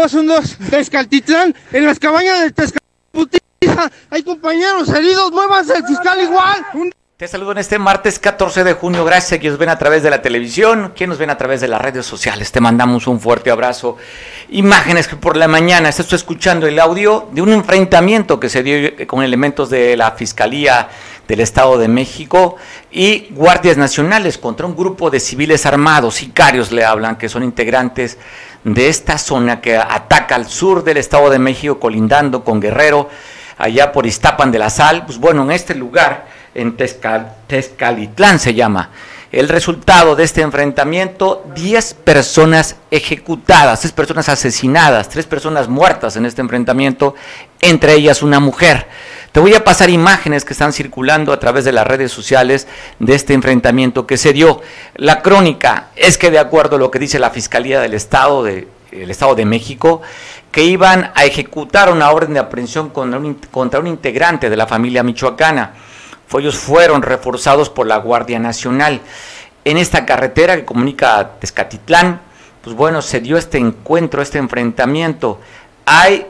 dos, un dos. Tezcaltitlán, en las cabañas de Tezcaltitlán. Hay compañeros heridos, muévanse el fiscal igual. Te saludo en este martes 14 de junio. Gracias a quienes ven a través de la televisión, quienes nos ven a través de las redes sociales. Te mandamos un fuerte abrazo. Imágenes que por la mañana estás escuchando el audio de un enfrentamiento que se dio con elementos de la Fiscalía del Estado de México y guardias nacionales contra un grupo de civiles armados, sicarios le hablan, que son integrantes de esta zona que ataca al sur del Estado de México, colindando con Guerrero, allá por Iztapan de la Sal. Pues bueno, en este lugar en Tezcalitlán se llama. El resultado de este enfrentamiento, 10 personas ejecutadas, 3 personas asesinadas, 3 personas muertas en este enfrentamiento, entre ellas una mujer. Te voy a pasar imágenes que están circulando a través de las redes sociales de este enfrentamiento que se dio. La crónica es que de acuerdo a lo que dice la Fiscalía del Estado de, el Estado de México, que iban a ejecutar una orden de aprehensión contra un, contra un integrante de la familia michoacana ellos fueron reforzados por la Guardia Nacional. En esta carretera que comunica a Tezcatitlán, pues bueno, se dio este encuentro, este enfrentamiento. Hay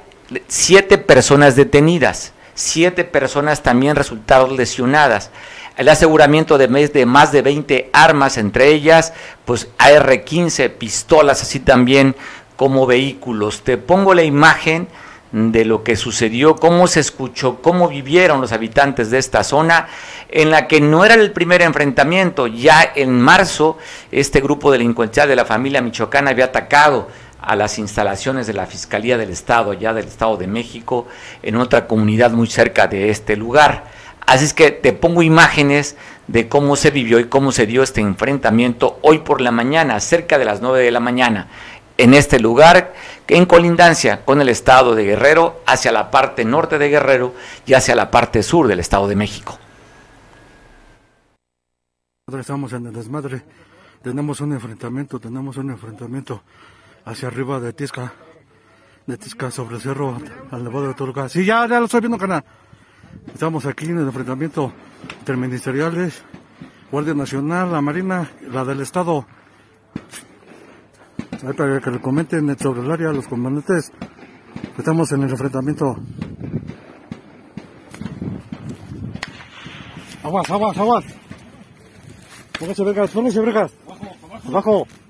siete personas detenidas, siete personas también resultaron lesionadas. El aseguramiento de más de 20 armas, entre ellas, pues AR-15, pistolas, así también como vehículos. Te pongo la imagen de lo que sucedió, cómo se escuchó, cómo vivieron los habitantes de esta zona, en la que no era el primer enfrentamiento, ya en marzo este grupo delincuencial de la familia michoacana había atacado a las instalaciones de la Fiscalía del Estado, ya del Estado de México, en otra comunidad muy cerca de este lugar. Así es que te pongo imágenes de cómo se vivió y cómo se dio este enfrentamiento hoy por la mañana, cerca de las 9 de la mañana en este lugar, en colindancia con el estado de Guerrero, hacia la parte norte de Guerrero y hacia la parte sur del estado de México. Estamos en el desmadre, tenemos un enfrentamiento, tenemos un enfrentamiento hacia arriba de Tisca, de Tisca sobre el cerro al nevado de Toluca. Sí, ya, ya lo estoy viendo, canal. Estamos aquí en el enfrentamiento interministeriales, Guardia Nacional, la Marina, la del Estado, para que le comenten sobre el área los comandantes. Estamos en el enfrentamiento. Aguas, aguas, aguas. Póngase vergas, póngase vergas. Abajo, abajo.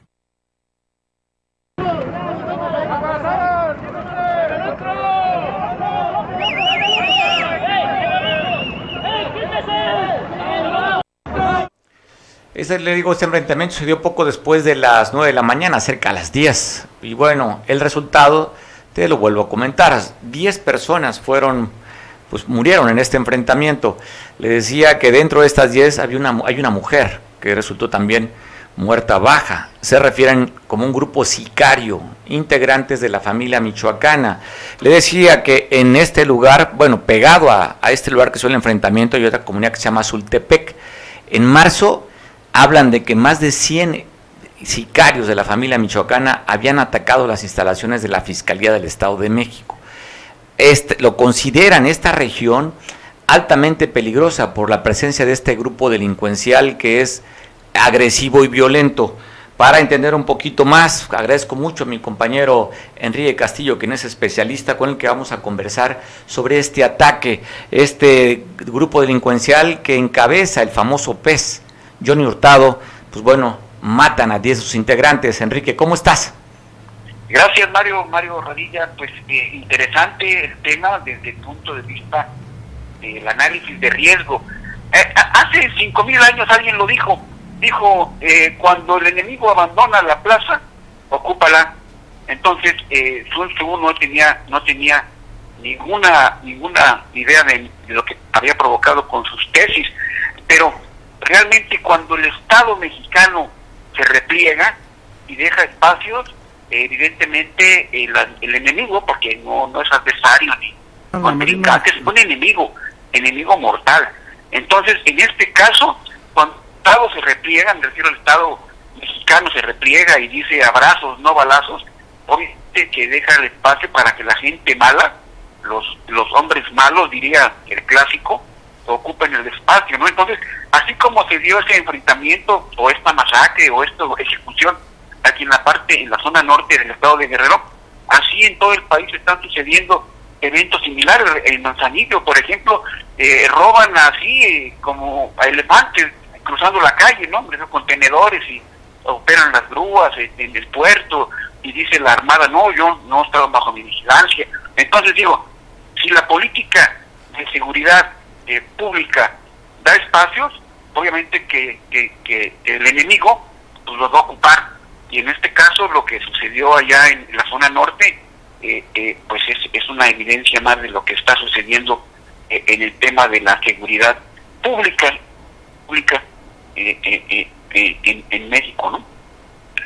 Ese, le digo, este enfrentamiento se dio poco después de las 9 de la mañana, cerca a las 10. Y bueno, el resultado, te lo vuelvo a comentar, 10 personas fueron, pues murieron en este enfrentamiento. Le decía que dentro de estas 10 había una, hay una mujer que resultó también muerta baja. Se refieren como un grupo sicario, integrantes de la familia michoacana. Le decía que en este lugar, bueno, pegado a, a este lugar que es el enfrentamiento, hay otra comunidad que se llama Zultepec. En marzo hablan de que más de 100 sicarios de la familia michoacana habían atacado las instalaciones de la Fiscalía del Estado de México. Este, lo consideran esta región altamente peligrosa por la presencia de este grupo delincuencial que es agresivo y violento. Para entender un poquito más, agradezco mucho a mi compañero Enrique Castillo, quien es especialista con el que vamos a conversar sobre este ataque, este grupo delincuencial que encabeza el famoso PES, Johnny Hurtado, pues bueno, matan a 10 de sus integrantes. Enrique, ¿cómo estás? Gracias, Mario, Mario Radilla. Pues eh, interesante el tema desde el punto de vista del análisis de riesgo. Eh, hace cinco mil años alguien lo dijo. Dijo, eh, cuando el enemigo abandona la plaza, ocúpala. Entonces, eh, Sun Tzu no tenía, no tenía ninguna, ninguna idea de lo que había provocado con sus tesis. Pero realmente cuando el Estado mexicano se repliega y deja espacios, evidentemente el, el, enemigo, porque no, no es adversario ni contrincante, es un enemigo, enemigo mortal. Entonces, en este caso, cuando el Estado se repliega, me refiero al Estado mexicano se repliega y dice abrazos, no balazos, obviamente que deja el espacio para que la gente mala, los, los hombres malos, diría el clásico, ocupen el espacio, ¿no? Entonces, así como se dio ese enfrentamiento o esta masacre o esta ejecución aquí en la parte, en la zona norte del estado de Guerrero, así en todo el país están sucediendo eventos similares. En Manzanillo, por ejemplo, eh, roban así eh, como a elefantes cruzando la calle, ¿no? Contenedores y operan las grúas en, el puerto y dice la Armada, no, yo no estaba bajo mi vigilancia. Entonces digo, si la política de seguridad eh, pública da espacios, obviamente que, que, el enemigo pues los va a ocupar. Y en este caso lo que sucedió allá en la zona norte, eh, eh, pues es, es una evidencia más de lo que está sucediendo en el tema de la seguridad pública, pública en, en México, ¿no?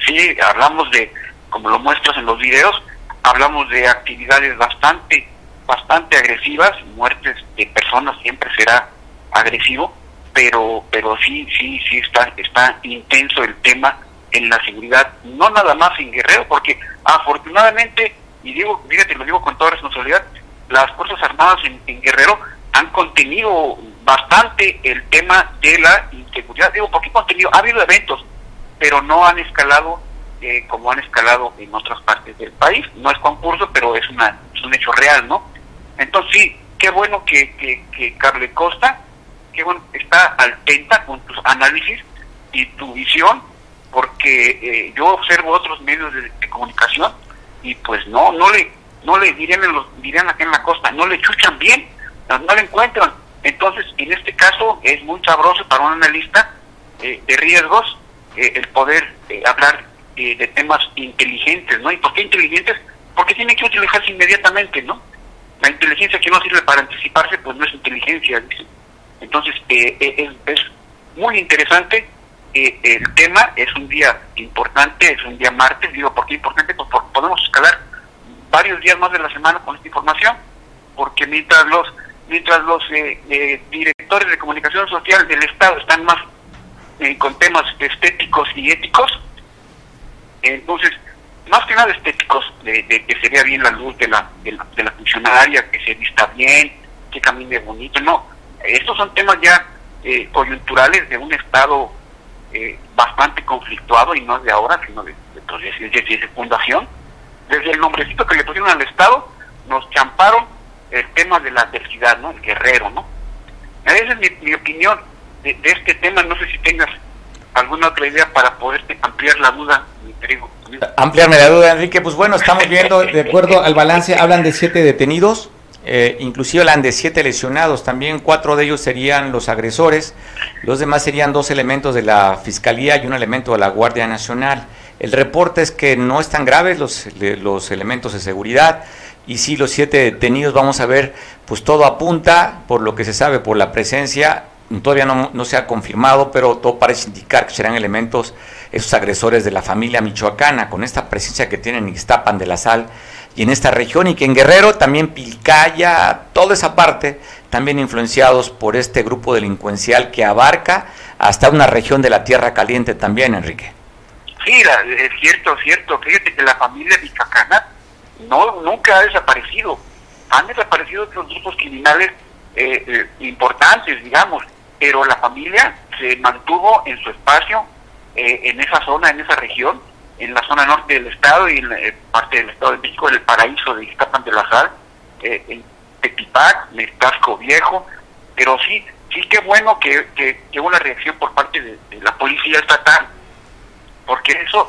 Sí, hablamos de, como lo muestras en los videos, hablamos de actividades bastante, bastante agresivas, muertes de personas siempre será agresivo, pero, pero sí, sí, sí está, está intenso el tema en la seguridad, no nada más en Guerrero, porque afortunadamente, y digo, fíjate, lo digo con toda responsabilidad, las Fuerzas Armadas en, Guerrero han contenido bastante el tema de la inseguridad. Digo, porque contenido, ha habido eventos, pero no han escalado eh, como han escalado en otras partes del país. No es concurso, pero es, una, es un hecho real, ¿no? Entonces sí, qué bueno que, que, que Carle Costa, qué bueno, está atenta con tus análisis y tu visión, porque eh, yo observo otros medios de, comunicación y pues no, no le, no le dirían, en los, dirían acá en la costa, no le chuchan bien, no, le encuentran. Entonces, en este caso es muy sabroso para un analista eh, de riesgos eh, el poder eh, hablar eh, de temas inteligentes, ¿no? ¿Y por qué inteligentes? Porque tiene que utilizarse inmediatamente, ¿no? La inteligencia que no sirve para anticiparse, pues no es inteligencia, dice. Entonces, es, es, muy interesante el tema, es un día importante, es un día martes, digo, ¿por qué importante? Pues porque podemos escalar varios días más de la semana con esta información, porque mientras los mientras los directores de comunicación social del Estado están más eh, con temas estéticos y éticos. Entonces, más que nada estéticos, de, que se vea bien la luz de la, de la, funcionaria, que se vista bien, que camine bonito. No, estos son temas ya eh, coyunturales de un Estado eh, bastante conflictuado y no de ahora, sino de, de, de, fundación. Desde el nombrecito que le pusieron al Estado, nos champaron el tema de la adversidad, ¿no? El guerrero, ¿no? Esa es mi, mi opinión de, este tema. No sé si tengas alguna otra idea para poder ampliar la duda, mi Ampliarme la duda, Enrique. Pues bueno, estamos viendo, de acuerdo al balance, hablan de siete detenidos, eh, inclusive hablan de siete lesionados. También cuatro de ellos serían los agresores, los demás serían dos elementos de la Fiscalía y un elemento de la Guardia Nacional. El reporte es que no están graves los, los elementos de seguridad y sí, los siete detenidos, vamos a ver, pues todo apunta, por lo que se sabe, por la presencia todavía no, se ha confirmado, pero todo parece indicar que serán elementos, esos agresores de la familia michoacana, con esta presencia que tienen en Ixtapan de la Sal y en esta región, y que en Guerrero también Pilcaya, toda esa parte, también influenciados por este grupo delincuencial que abarca hasta una región de la Tierra Caliente también, Enrique. Sí, es cierto, es cierto. Fíjate que la familia michoacana no, nunca ha desaparecido. Han desaparecido otros grupos criminales eh, eh, importantes, digamos, pero la familia se mantuvo en su espacio, eh, en esa zona, en esa región, en la zona norte del estado y en eh, parte del estado de México, en el paraíso de Iztapan de la Sal, eh, en Tepipac, en Casco Viejo, pero sí, sí que bueno que, que, hubo una reacción por parte de, la policía estatal, porque eso,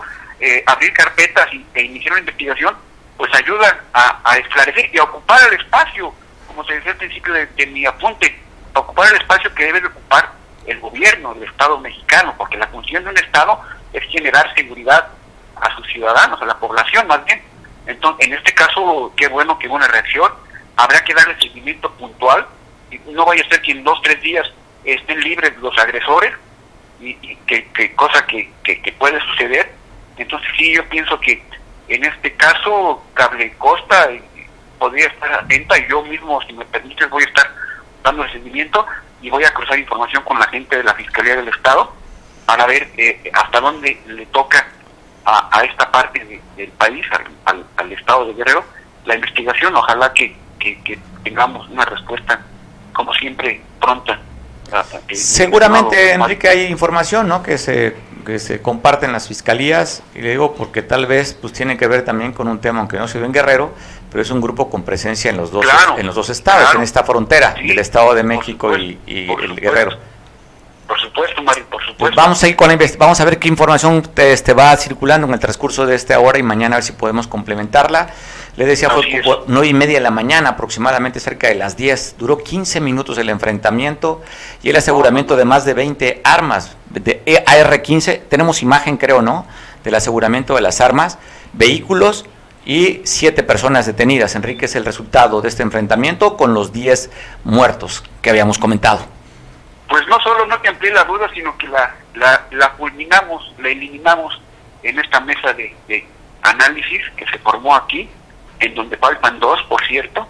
abrir carpetas e iniciar una investigación, pues ayuda a, a esclarecer y a ocupar el espacio, como se decía al principio de mi apunte, ocupar el espacio que debe de ocupar el gobierno del Estado mexicano, porque la función de un Estado es generar seguridad a sus ciudadanos, a la población más bien. Entonces, en este caso, qué bueno que hubo una reacción, habrá que darle seguimiento puntual, y no vaya a ser que en dos, tres días estén libres los agresores, y, que, cosa que, que, puede suceder. Entonces sí, yo pienso que en este caso, Cable Costa podría estar atenta, y yo mismo, si me permites, voy a estar dando el seguimiento y voy a cruzar información con la gente de la Fiscalía del Estado para ver eh, hasta dónde le toca a, esta parte del país, al, Estado de Guerrero, la investigación. Ojalá que, tengamos una respuesta, como siempre, pronta. Seguramente, Enrique, hay información ¿no? que se que se comparten las fiscalías, y le digo porque tal vez pues tiene que ver también con un tema, aunque no se ve en Guerrero, pero es un grupo con presencia en los dos, en los dos estados, en esta frontera del Estado de México y, el Guerrero. Por supuesto, Mario, por supuesto. Pues vamos a ir con la vamos a ver qué información te, este, va circulando en el transcurso de esta hora y mañana a ver si podemos complementarla. Le decía, fue nueve y media de la mañana, aproximadamente cerca de las 10. Duró 15 minutos el enfrentamiento y el aseguramiento de más de 20 armas de e AR-15. Tenemos imagen, creo, ¿no? Del aseguramiento de las armas, vehículos y siete personas detenidas. Enrique es el resultado de este enfrentamiento con los 10 muertos que habíamos comentado. Pues no solo no te amplié la duda, sino que la, la, la culminamos, la eliminamos en esta mesa de, de análisis que se formó aquí en donde faltan dos, por cierto,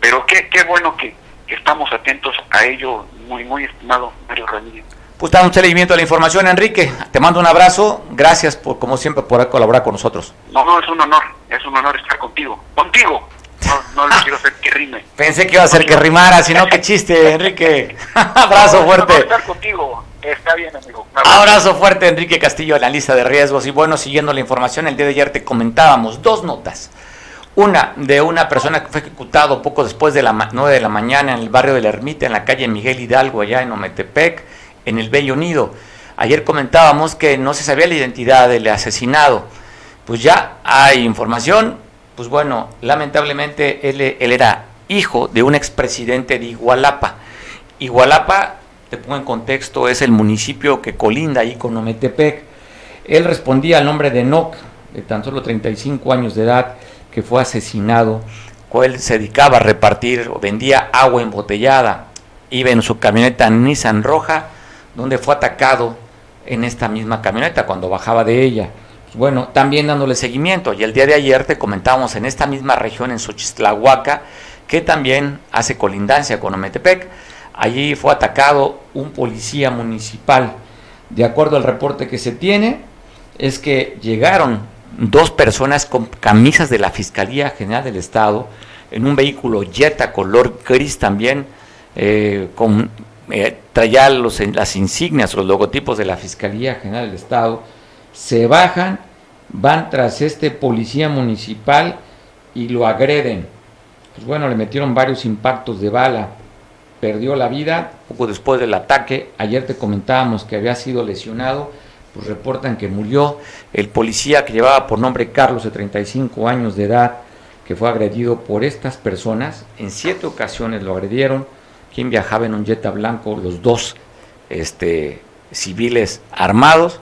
pero qué, qué bueno que, estamos atentos a ello, muy, muy estimado Mario Ramírez. Pues damos un seguimiento a la información, Enrique. Te mando un abrazo. Gracias, por, como siempre, por colaborar con nosotros. No, no, es un honor. Es un honor estar contigo. Contigo. No, no le quiero hacer que rime. Pensé que iba a ser que rimara, sino que chiste, Enrique. abrazo fuerte. estar contigo. Está bien, amigo. Abrazo fuerte, Enrique Castillo, lista de riesgos. Y bueno, siguiendo la información, el día de ayer te comentábamos dos notas. Una de una persona que fue ejecutado poco después de las 9 de la mañana en el barrio de la Ermita, en la calle Miguel Hidalgo, allá en Ometepec, en el Bello Unido. Ayer comentábamos que no se sabía la identidad del asesinado. Pues ya hay información. Pues bueno, lamentablemente él, él era hijo de un expresidente de Igualapa. Igualapa, te pongo en contexto, es el municipio que colinda ahí con Ometepec. Él respondía al nombre de Noc, de tan solo 35 años de edad que fue asesinado, cual se dedicaba a repartir o vendía agua embotellada, iba en su camioneta Nissan roja, donde fue atacado en esta misma camioneta cuando bajaba de ella. Bueno, también dándole seguimiento. Y el día de ayer te comentábamos en esta misma región, en Xochitlahuaca, que también hace colindancia con Ometepec. Allí fue atacado un policía municipal. De acuerdo al reporte que se tiene, es que llegaron dos personas con camisas de la Fiscalía General del Estado en un vehículo Jetta color gris también, eh, con, eh, traía los, las insignias, los logotipos de la Fiscalía General del Estado, se bajan, van tras este policía municipal y lo agreden. Pues bueno, le metieron varios impactos de bala, perdió la vida poco después del ataque. Ayer te comentábamos que había sido lesionado pues reportan que murió el policía que llevaba por nombre Carlos de 35 años de edad, que fue agredido por estas personas. En siete ocasiones lo agredieron. Quien viajaba en un Jetta blanco, los dos este, civiles armados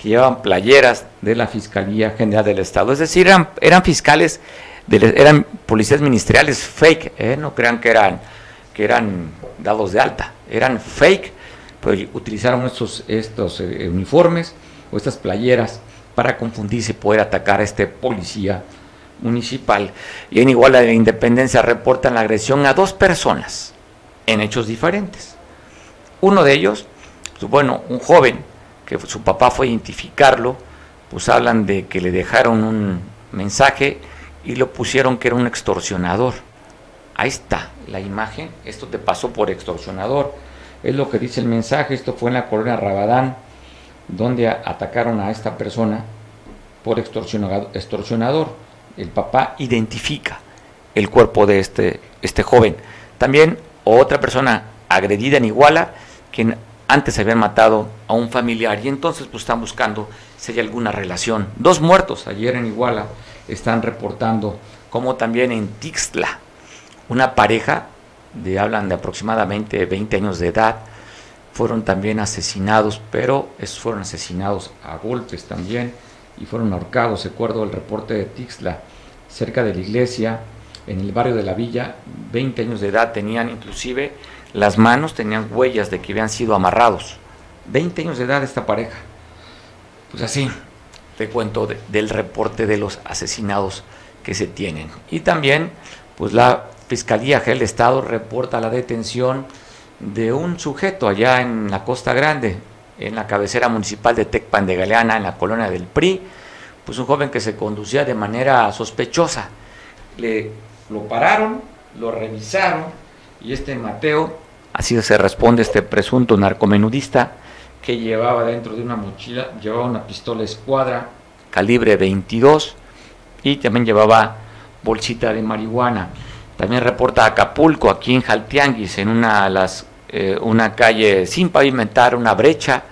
que llevaban playeras de la Fiscalía General del Estado. Es decir, eran, fiscales, eran policías ministeriales fake, ¿eh? no crean que eran, que eran dados de alta, eran fake pues, utilizaron estos, estos eh, uniformes o estas playeras para confundirse y poder atacar a este policía municipal. Y en Iguala de Independencia reportan la agresión a dos personas en hechos diferentes. Uno de ellos, pues, bueno, un joven que su papá fue a identificarlo, pues hablan de que le dejaron un mensaje y lo pusieron que era un extorsionador. Ahí está la imagen, esto te pasó por extorsionador es lo que dice el mensaje. Esto fue en la colonia Rabadán, donde atacaron a esta persona por extorsionador. El papá identifica el cuerpo de este, este joven. También otra persona agredida en Iguala, quien antes habían matado a un familiar y entonces pues están buscando si hay alguna relación. Dos muertos ayer en Iguala están reportando, como también en Tixla, una pareja de, hablan de aproximadamente 20 años de edad, fueron también asesinados, pero esos fueron asesinados a golpes también y fueron ahorcados. Recuerdo el reporte de Tixla, cerca de la iglesia, en el barrio de la villa, 20 años de edad, tenían inclusive las manos, tenían huellas de que habían sido amarrados. 20 años de edad esta pareja. Pues así, te cuento del reporte de los asesinados que se tienen. Y también, pues la Fiscalía del Estado reporta la detención de un sujeto allá en la Costa Grande, en la cabecera municipal de Tecpan de Galeana, en la colonia del PRI, pues un joven que se conducía de manera sospechosa. Le lo pararon, lo revisaron y este Mateo, así se responde este presunto narcomenudista, que llevaba dentro de una mochila, llevaba una pistola escuadra calibre 22 y también llevaba bolsita de marihuana. También reporta Acapulco, aquí en Jaltianguis, en una, las, eh, una calle sin pavimentar, una brecha,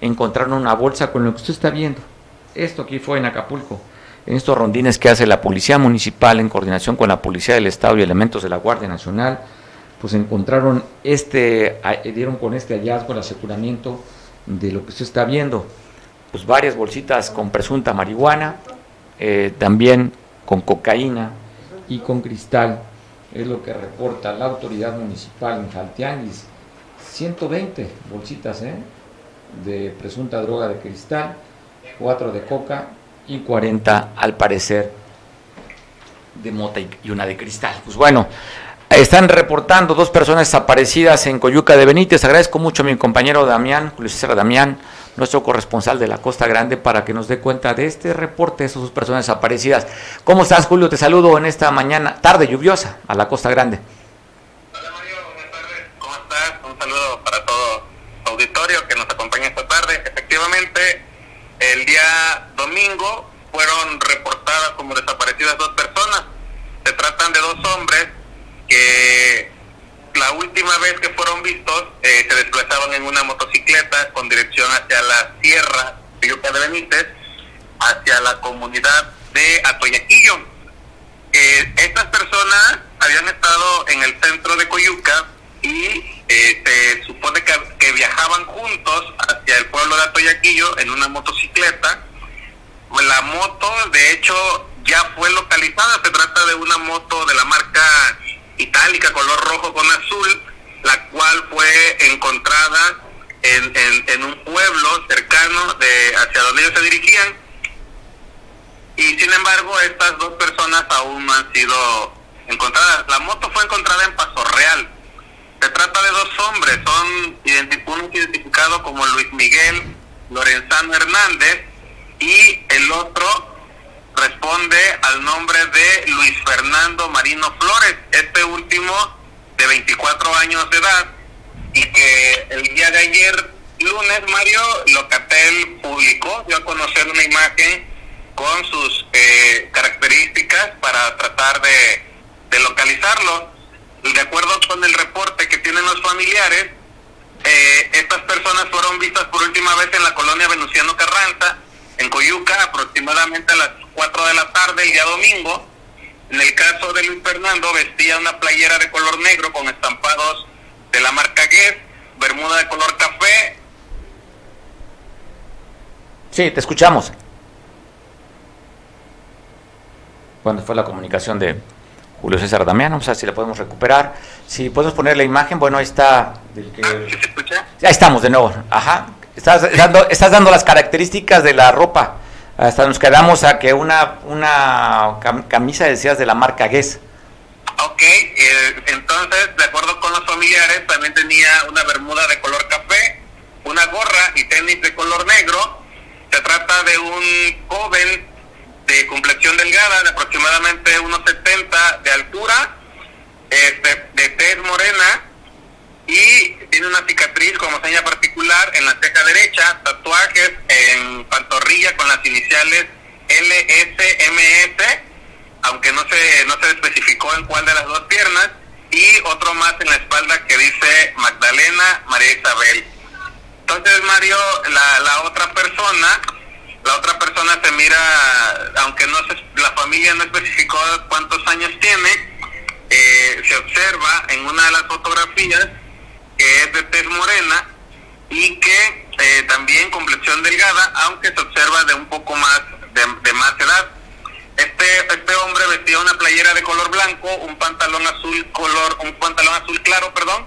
encontraron una bolsa con lo que usted está viendo. Esto aquí fue en Acapulco. En estos rondines que hace la Policía Municipal en coordinación con la Policía del Estado y elementos de la Guardia Nacional, pues encontraron este, dieron con este hallazgo el aseguramiento de lo que usted está viendo. Pues varias bolsitas con presunta marihuana, eh, también con cocaína y con cristal, es lo que reporta la autoridad municipal en Jaltianguis. 120 bolsitas ¿eh? de presunta droga de cristal, 4 de coca y 40 al parecer de mota y una de cristal. Pues bueno, están reportando dos personas desaparecidas en Coyuca de Benítez. Agradezco mucho a mi compañero Damián, Julio César Damián, nuestro corresponsal de la Costa Grande, para que nos dé cuenta de este reporte de esas dos personas desaparecidas. ¿Cómo estás, Julio? Te saludo en esta mañana, tarde lluviosa, a la Costa Grande. Hola, Mario. Buenas tardes. ¿Cómo estás? Un saludo para todo auditorio que nos acompaña esta tarde. Efectivamente, el día domingo fueron reportadas como desaparecidas dos personas. Se tratan de dos hombres que la última vez que fueron vistos eh, se desplazaban en una motocicleta con dirección hacia la sierra de Yuca de Benítez, hacia la comunidad de Atoyaquillo. Eh, estas personas habían estado en el centro de Coyuca y eh, se supone que, que, viajaban juntos hacia el pueblo de Atoyaquillo en una motocicleta. La moto, de hecho, ya fue localizada. Se trata de una moto de la marca itálica color rojo con azul, la cual fue encontrada en, en, un pueblo cercano de hacia donde ellos se dirigían. Y sin embargo, estas dos personas aún no han sido encontradas. La moto fue encontrada en Paso Real. Se trata de dos hombres, son uno identificado como Luis Miguel Lorenzano Hernández y el otro responde al nombre de Luis Fernando Marino Flores, este último de 24 años de edad y que el día de ayer, lunes, Mario, Locatel publicó, dio a conocer una imagen con sus eh, características para tratar de, localizarlo. De acuerdo con el reporte que tienen los familiares, eh, estas personas fueron vistas por última vez en la colonia Venustiano Carranza, en Coyuca, aproximadamente a las 4 de la tarde el día domingo. En el caso de Luis Fernando, vestía una playera de color negro con estampados de la marca Guess, bermuda de color café. Sí, te escuchamos. Cuando fue la comunicación de Julio César Damián, vamos a ver si la podemos recuperar. Si podemos poner la imagen, bueno, ahí está. Del que... Ah, ¿sí se escucha? Ya estamos de nuevo. Ajá. Estás dando, estás dando las características de la ropa. Hasta nos quedamos a que una, una camisa decías de la marca Guess. Ok, eh, entonces, de acuerdo con los familiares, también tenía una bermuda de color café, una gorra y tenis de color negro. Se trata de un joven de complexión delgada, de aproximadamente 1,70 de altura, este, de tez morena, y tiene una cicatriz como seña particular en la ceja tatuajes en pantorrilla con las iniciales LSMS, aunque no se, no se especificó en cuál de las dos piernas, y otro más en la espalda que dice Magdalena María Isabel. Entonces, Mario, la, la otra persona, la otra persona se mira, aunque no se, la familia no especificó cuántos años tiene, eh, se observa en una de las fotografías que es de tez morena y que eh, también complexión delgada, aunque se observa de un poco más de, más edad. Este este hombre vestía una playera de color blanco, un pantalón azul color un pantalón azul claro, perdón,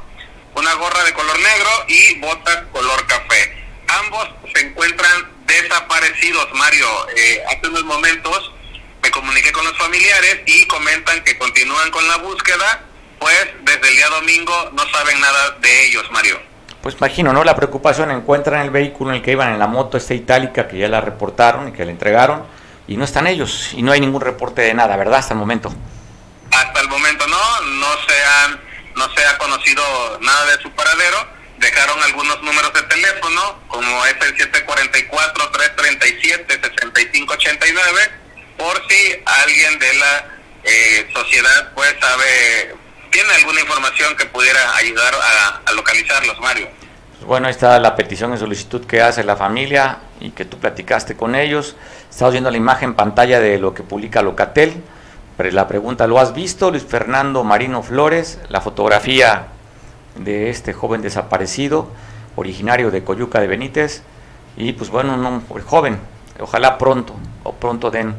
una gorra de color negro y botas color café. Ambos se encuentran desaparecidos, Mario. Eh, hace unos momentos me comuniqué con los familiares y comentan que continúan con la búsqueda pues desde el día domingo no saben nada de ellos, Mario. Pues imagino, ¿no? La preocupación, encuentran el vehículo en el que iban en la moto esta itálica que ya la reportaron y que la entregaron y no están ellos y no hay ningún reporte de nada, ¿verdad? Hasta el momento. Hasta el momento no, no se han, no se ha conocido nada de su paradero dejaron algunos números de teléfono, como es el 744-337-6589, por si alguien de la eh, sociedad pues sabe, tiene alguna información que pudiera ayudar a, localizarlos, Mario. Bueno, ahí está la petición de solicitud que hace la familia y que tú platicaste con ellos. Estamos viendo la imagen en pantalla de lo que publica Locatel. Pero la pregunta, ¿lo has visto, Luis Fernando Marino Flores? La fotografía de este joven desaparecido, originario de Coyuca de Benítez. Y pues bueno, un joven, ojalá pronto, o pronto den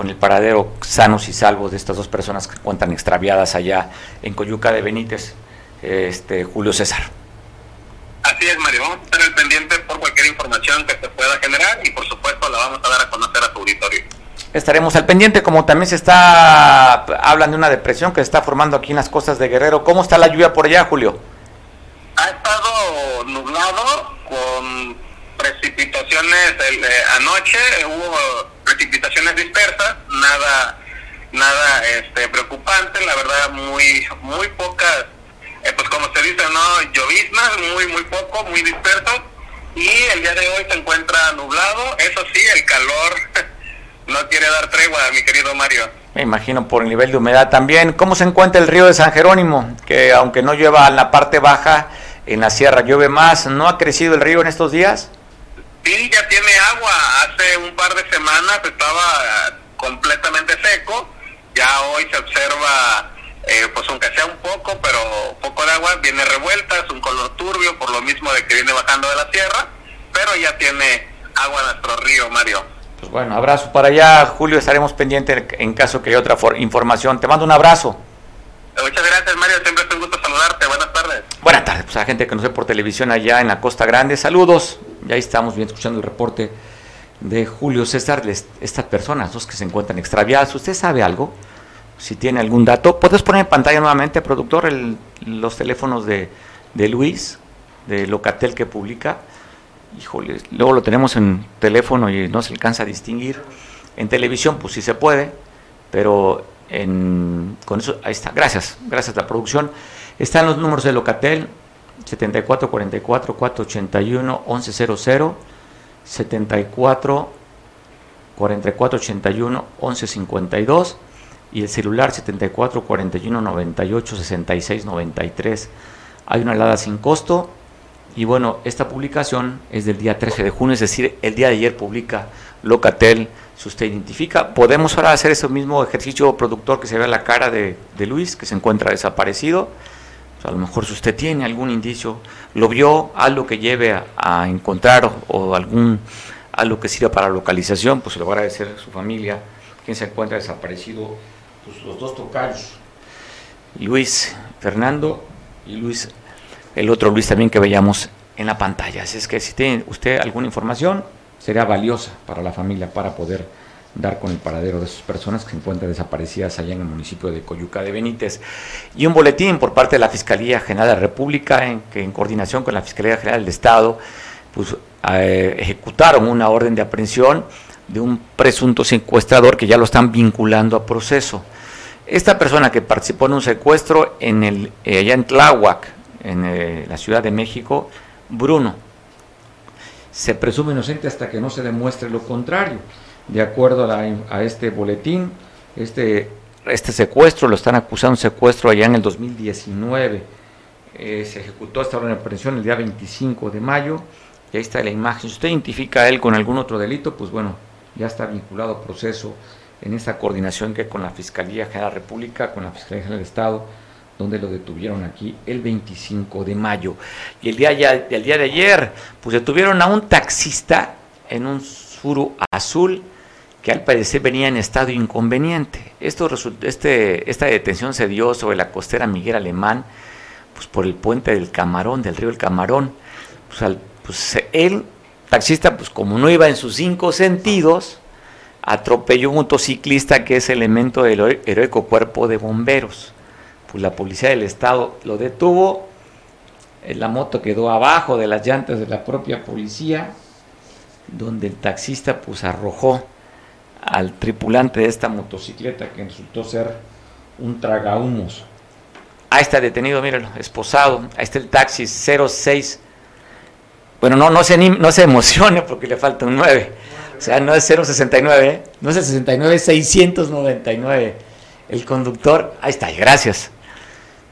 con el paradero sanos y salvos de estas dos personas que cuentan extraviadas allá en Coyuca de Benítez, este Julio César. Así es, Mario. Vamos a estar al pendiente por cualquier información que se pueda generar y por supuesto la vamos a dar a conocer a tu auditorio. Estaremos al pendiente, como también se está, hablan de una depresión que se está formando aquí en las costas de Guerrero. ¿Cómo está la lluvia por allá, Julio? Ha estado nublado con precipitaciones eh, anoche, hubo precipitaciones dispersas, nada nada este preocupante, la verdad muy muy pocas eh, pues como se dice, ¿no? Lloviznas, muy, muy poco, muy disperso. Y el día de hoy se encuentra nublado. Eso sí, el calor no quiere dar tregua, mi querido Mario. Me imagino por el nivel de humedad también. ¿Cómo se encuentra el río de San Jerónimo? Que aunque no llueva en la parte baja, en la sierra llueve más. ¿No ha crecido el río en estos días? Sí, ya tiene agua. Hace un par de semanas estaba completamente seco. Ya hoy se observa eh, pues aunque sea un poco, pero poco de agua, viene revuelta, es un color turbio por lo mismo de que viene bajando de la tierra, pero ya tiene agua nuestro río, Mario. Pues bueno, abrazo para allá, Julio, estaremos pendientes en caso que haya otra información. Te mando un abrazo. Muchas gracias, Mario, siempre es un gusto saludarte, buenas tardes. Buenas tardes, pues a la gente que nos ve por televisión allá en la Costa Grande, saludos, ya estamos bien escuchando el reporte de Julio César, estas personas, dos que se encuentran extraviadas, ¿usted sabe algo? si tiene algún dato. ¿Puedes poner en pantalla nuevamente, productor, el, los teléfonos de, de, Luis, de Locatel que publica? Híjole, luego lo tenemos en teléfono y no se alcanza a distinguir. En televisión, pues sí se puede, pero en, con eso, ahí está. Gracias, gracias a la producción. Están los números de Locatel, 7444 481 1100, 74 4481 1152 y el celular 74 41 98 66 93. Hay una alada sin costo y bueno, esta publicación es del día 13 de junio, es decir, el día de ayer publica Locatel, si usted identifica. Podemos ahora hacer ese mismo ejercicio productor que se ve la cara de, Luis, que se encuentra desaparecido. A lo mejor si usted tiene algún indicio, lo vio, algo que lleve a, encontrar o, algún algo que sirva para localización, pues se lo va a agradecer a su familia, quien se encuentra desaparecido pues, los dos tocayos, Luis Fernando y Luis, el otro Luis también que veíamos en la pantalla. Así es que si tiene usted alguna información, sería valiosa para la familia para poder dar con el paradero de esas personas que se encuentran desaparecidas allá en el municipio de Coyuca de Benítez. Y un boletín por parte de la Fiscalía General de la República, en que en coordinación con la Fiscalía General del Estado, pues, eh, ejecutaron una orden de aprehensión de un presunto secuestrador que ya lo están vinculando a proceso. Esta persona que participó en un secuestro eh, allá en Tláhuac, en eh, la Ciudad de México, Bruno, se presume inocente hasta que no se demuestre lo contrario. De acuerdo a, este boletín, este, este secuestro lo están acusando secuestro allá en el 2019. Eh, se ejecutó esta orden de aprehensión el día 25 de mayo. Y ahí está la imagen. Si usted identifica a él con algún otro delito, pues bueno, ya está vinculado a proceso en esta coordinación que con la Fiscalía General de la República, con la Fiscalía General del Estado, donde lo detuvieron aquí el 25 de mayo. Y el día, el día de ayer, pues detuvieron a un taxista en un suru azul que al parecer venía en estado inconveniente. Este, esta detención se dio sobre la costera Miguel Alemán, pues por el puente del Camarón, del río El Camarón. Pues, al, pues él taxista, pues como no iba en sus cinco sentidos, atropelló un motociclista que es elemento del heroico cuerpo de bomberos. Pues la policía del estado lo detuvo, eh, la moto quedó abajo de las llantas de la propia policía, donde el taxista pues arrojó al tripulante de esta motocicleta que resultó ser un tragahumos. Ahí está detenido, mírenlo, esposado. Ahí está el taxi 06. Bueno, no, no, se, no se emocione porque le falta un 9. O sea, no es 069, ¿eh? no es el 69, es 699. El conductor, ahí está, gracias.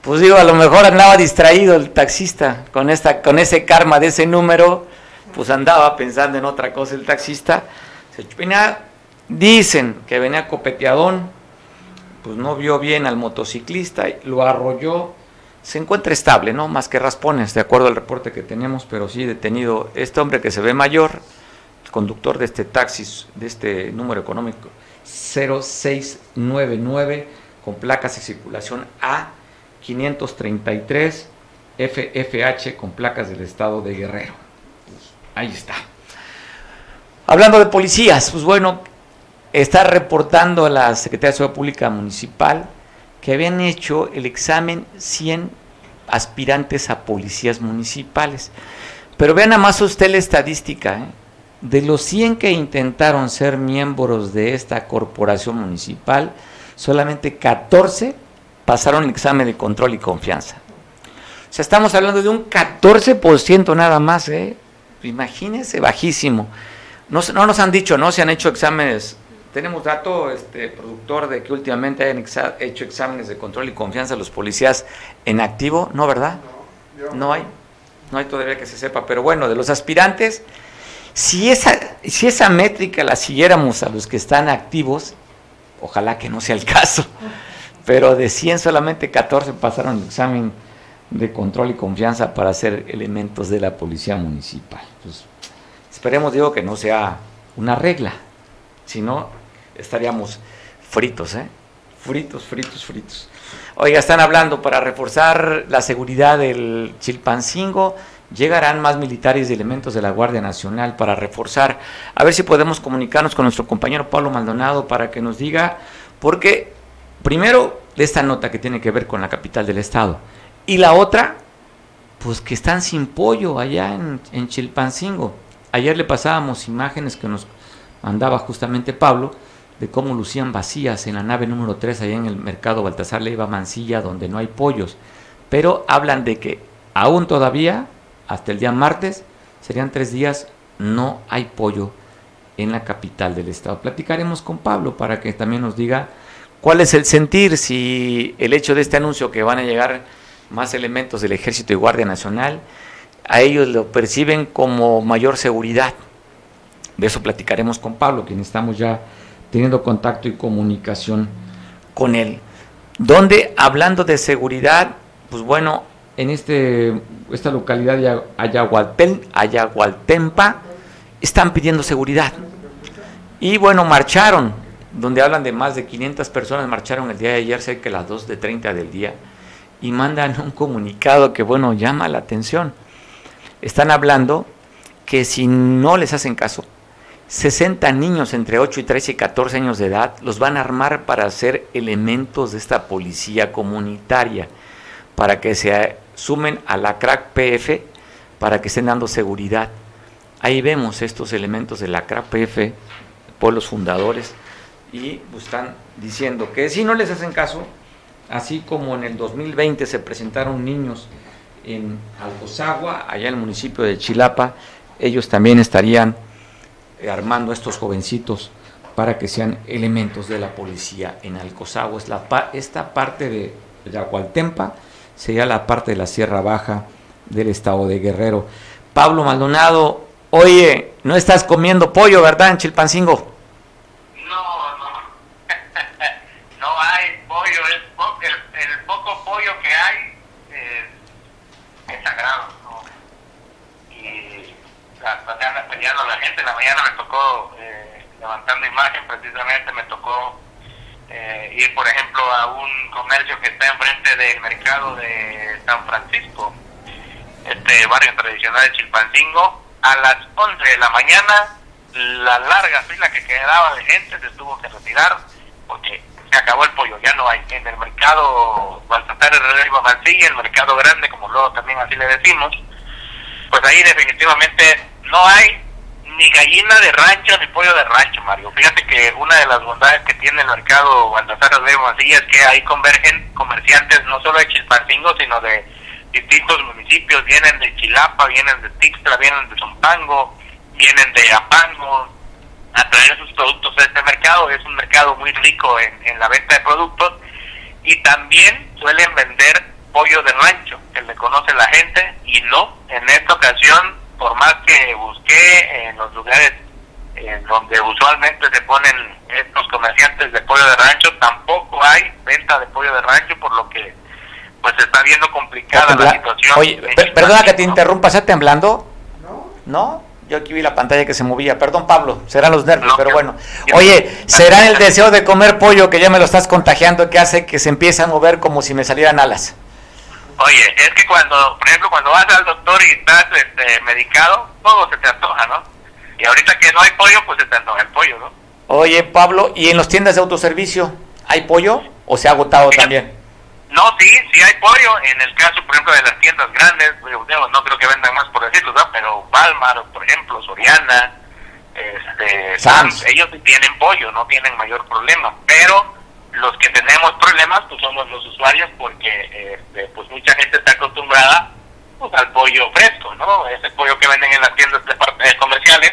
Pues digo, a lo mejor andaba distraído el taxista con, esta, con ese karma de ese número, pues andaba pensando en otra cosa el taxista. Se venía, dicen que venía copeteadón, pues no vio bien al motociclista, lo arrolló, se encuentra estable, ¿no? Más que raspones, de acuerdo al reporte que tenemos, pero sí detenido este hombre que se ve mayor, conductor de este taxi, de este número económico 0699, con placas de circulación A 533 FFH con placas del estado de Guerrero. Ahí está. Hablando de policías, pues bueno, está reportando a la Secretaría de Seguridad Pública Municipal que habían hecho el examen 100 aspirantes a policías municipales. Pero vean nada más usted la estadística, ¿eh? de los 100 que intentaron ser miembros de esta corporación municipal, solamente 14 pasaron el examen de control y confianza. O sea, estamos hablando de un 14% nada más, ¿eh? Imagínense, bajísimo. No, no nos han dicho, ¿no? Se han hecho exámenes tenemos dato, este productor, de que últimamente hayan hecho exámenes de control y confianza a los policías en activo, ¿no, verdad? No, hay, no hay todavía que se sepa, pero bueno, de los aspirantes, si esa, si esa métrica la siguiéramos a los que están activos, ojalá que no sea el caso, pero de 100 solamente 14 pasaron el examen de control y confianza para ser elementos de la policía municipal. Pues, esperemos, digo, que no sea una regla, sino estaríamos fritos, ¿eh? Fritos, fritos, fritos. Oiga, están hablando para reforzar la seguridad del Chilpancingo. Llegarán más militares y elementos de la Guardia Nacional para reforzar. A ver si podemos comunicarnos con nuestro compañero Pablo Maldonado para que nos diga, porque primero de esta nota que tiene que ver con la capital del estado y la otra, pues que están sin pollo allá en, en Chilpancingo. Ayer le pasábamos imágenes que nos mandaba justamente Pablo de cómo lucían vacías en la nave número 3 allá en el mercado Baltasar Leiva Mancilla, donde no hay pollos. Pero hablan de que aún todavía, hasta el día martes, serían tres días, no hay pollo en la capital del estado. Platicaremos con Pablo para que también nos diga cuál es el sentir, si el hecho de este anuncio que van a llegar más elementos del Ejército y Guardia Nacional, a ellos lo perciben como mayor seguridad. De eso platicaremos con Pablo, quien estamos ya teniendo contacto y comunicación con él. Donde, hablando de seguridad, pues bueno, en este, esta localidad de Ayagualtempa, están pidiendo seguridad. Y bueno, marcharon, donde hablan de más de 500 personas, marcharon el día de ayer, cerca de las 2 de 30 del día, y mandan un comunicado que, bueno, llama la atención. Están hablando que si no les hacen caso, 60 niños entre 8 y 13 y 14 años de edad los van a armar para ser elementos de esta policía comunitaria, para que se sumen a la CRAC PF, para que estén dando seguridad. Ahí vemos estos elementos de la CRAC PF, pueblos fundadores, y están diciendo que si no les hacen caso, así como en el 2020 se presentaron niños en Alcozagua, allá en el municipio de Chilapa, ellos también estarían eh, armando estos jovencitos para que sean elementos de la policía en Alcozagua. Es la, esta parte de Yacualtempa sería la parte de la Sierra Baja del estado de Guerrero. Pablo Maldonado, oye, no estás comiendo pollo, ¿verdad, en Chilpancingo? No, no. no hay pollo, el, poco pollo que hay es sagrado peleando la gente. En la mañana me tocó, eh, levantando imagen, precisamente me tocó eh, ir, por ejemplo, a un comercio que está enfrente del mercado de San Francisco, este barrio tradicional de Chilpancingo. A las 11 de la mañana, la larga fila que quedaba de gente se tuvo que retirar porque se acabó el pollo, ya no hay. En el mercado Baltasar de Mancilla, el mercado grande, como luego también así le decimos, pues ahí definitivamente no hay ni gallina de rancho ni pollo de rancho, Mario. Fíjate que una de las bondades que tiene el mercado Baltasar vemos así es que ahí convergen comerciantes no solo de Chilpancingo, sino de distintos municipios. Vienen de Chilapa, vienen de Tixtra, vienen de Zompango, vienen de Apango a traer sus productos a este mercado. Es un mercado muy rico en, en la venta de productos y también suelen vender pollo de rancho, que le conoce la gente, y no, en esta ocasión, por más que busqué en los lugares en donde usualmente se ponen estos comerciantes de pollo de rancho, tampoco hay venta de pollo de rancho, por lo que pues está viendo complicada la situación. Oye, perdona que te interrumpa, ¿está temblando? No. ¿No? Yo aquí vi la pantalla que se movía. Perdón, Pablo, serán los nervios, pero bueno. Oye, ¿será el deseo de comer pollo que ya me lo estás contagiando que hace que se empiece a mover como si me salieran alas? Oye, es que cuando, por ejemplo, cuando vas al doctor y estás este, medicado, todo se te antoja, ¿no? Y ahorita que no hay pollo, pues se te antoja el pollo, ¿no? Oye, Pablo, ¿y en las tiendas de autoservicio hay pollo o se ha agotado también? No, sí, sí hay pollo. En el caso, por ejemplo, de las tiendas grandes, no creo que vendan más por decirlo, ¿no? pero Walmart, por ejemplo, Soriana, este, Sam's. ellos tienen pollo, no tienen mayor problema. Pero los que tenemos problemas, pues somos los usuarios, porque este, pues mucha gente está acostumbrada pues, al pollo fresco, ¿no? Ese pollo que venden en las tiendas de, comerciales,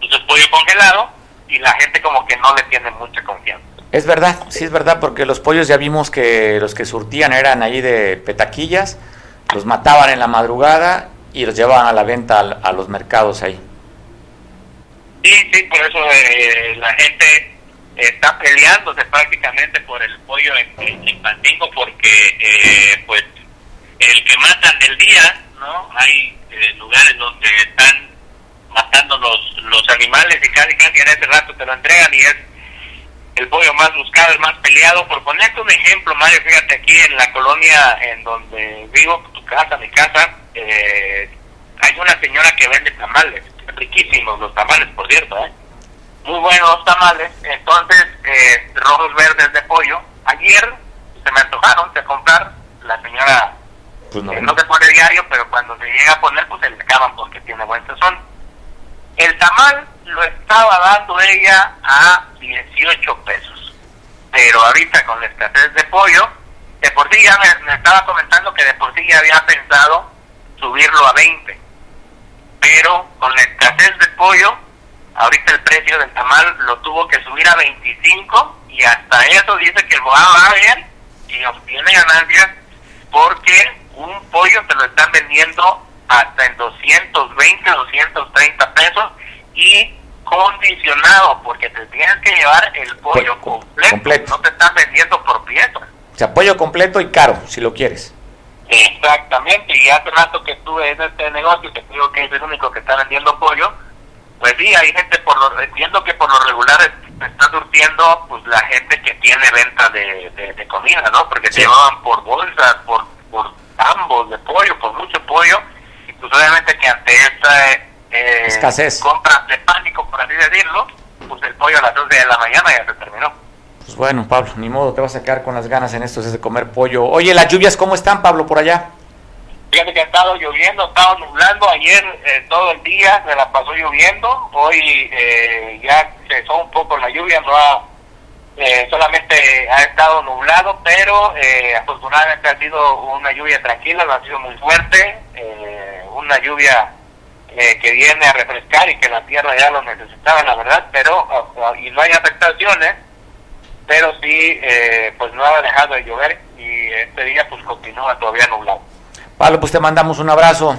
pues es pollo congelado y la gente como que no le tiene mucha confianza. Es verdad, sí es verdad, porque los pollos ya vimos que los que surtían eran ahí de petaquillas, los mataban en la madrugada y los llevaban a la venta a, los mercados ahí. Sí, sí, por eso eh, la gente está peleándose prácticamente por el pollo en, Chimpancingo porque eh, pues el que matan del día, ¿no? Hay eh, lugares donde están matando los, los animales y casi casi en ese rato te lo entregan y es el pollo más buscado, el más peleado. Por ponerte un ejemplo, Mario, fíjate aquí en la colonia en donde vivo, tu casa, mi casa, eh, hay una señora que vende tamales, riquísimos los tamales, por cierto, ¿eh? Muy buenos tamales, entonces, eh, rojos verdes de pollo. Ayer se me antojaron de comprar, la señora pues no. Eh, no se pone diario, pero cuando se llega a poner, pues se le acaban porque tiene buen sazón. El tamal lo estaba dando ella a 18 pesos. Pero ahorita con la escasez de pollo, de por sí ya me, estaba comentando que de por sí ya había pensado subirlo a 20. Pero con la escasez de pollo, ahorita el precio del tamal lo tuvo que subir a 25 y hasta eso dice que va a bien y obtiene ganancias porque un pollo te lo están vendiendo hasta en 220, 230 pesos y condicionado, porque te tienes que llevar el pollo completo, no te están vendiendo por pieza. O sea, pollo completo y caro, si lo quieres. Exactamente, y hace rato que estuve en este negocio, que digo que es el único que está vendiendo pollo, pues sí, hay gente, por lo entiendo que por lo regular está surtiendo pues la gente que tiene venta de, de, comida, ¿no? Porque se llevaban por bolsas, por, por ambos de pollo, por mucho pollo, y pues obviamente que ante esta eh, escasez compra de pánico, por así decirlo, pues el pollo a las 12 de la mañana ya se terminó. Pues bueno, Pablo, ni modo, te vas a quedar con las ganas en esto de comer pollo. Oye, ¿las lluvias cómo están, Pablo, por allá? Fíjate que ha estado lloviendo, ha estado nublando. Ayer eh, todo el día se la pasó lloviendo. Hoy eh, ya cesó un poco la lluvia, no ha eh, solamente ha estado nublado, pero eh, afortunadamente ha sido una lluvia tranquila, no ha sido muy fuerte, eh, una lluvia que viene a refrescar y que la tierra ya lo necesitaba, la verdad, pero y no hay afectaciones, pero sí, pues no ha dejado de llover y este día pues continúa todavía nublado. Pablo, pues te mandamos un abrazo.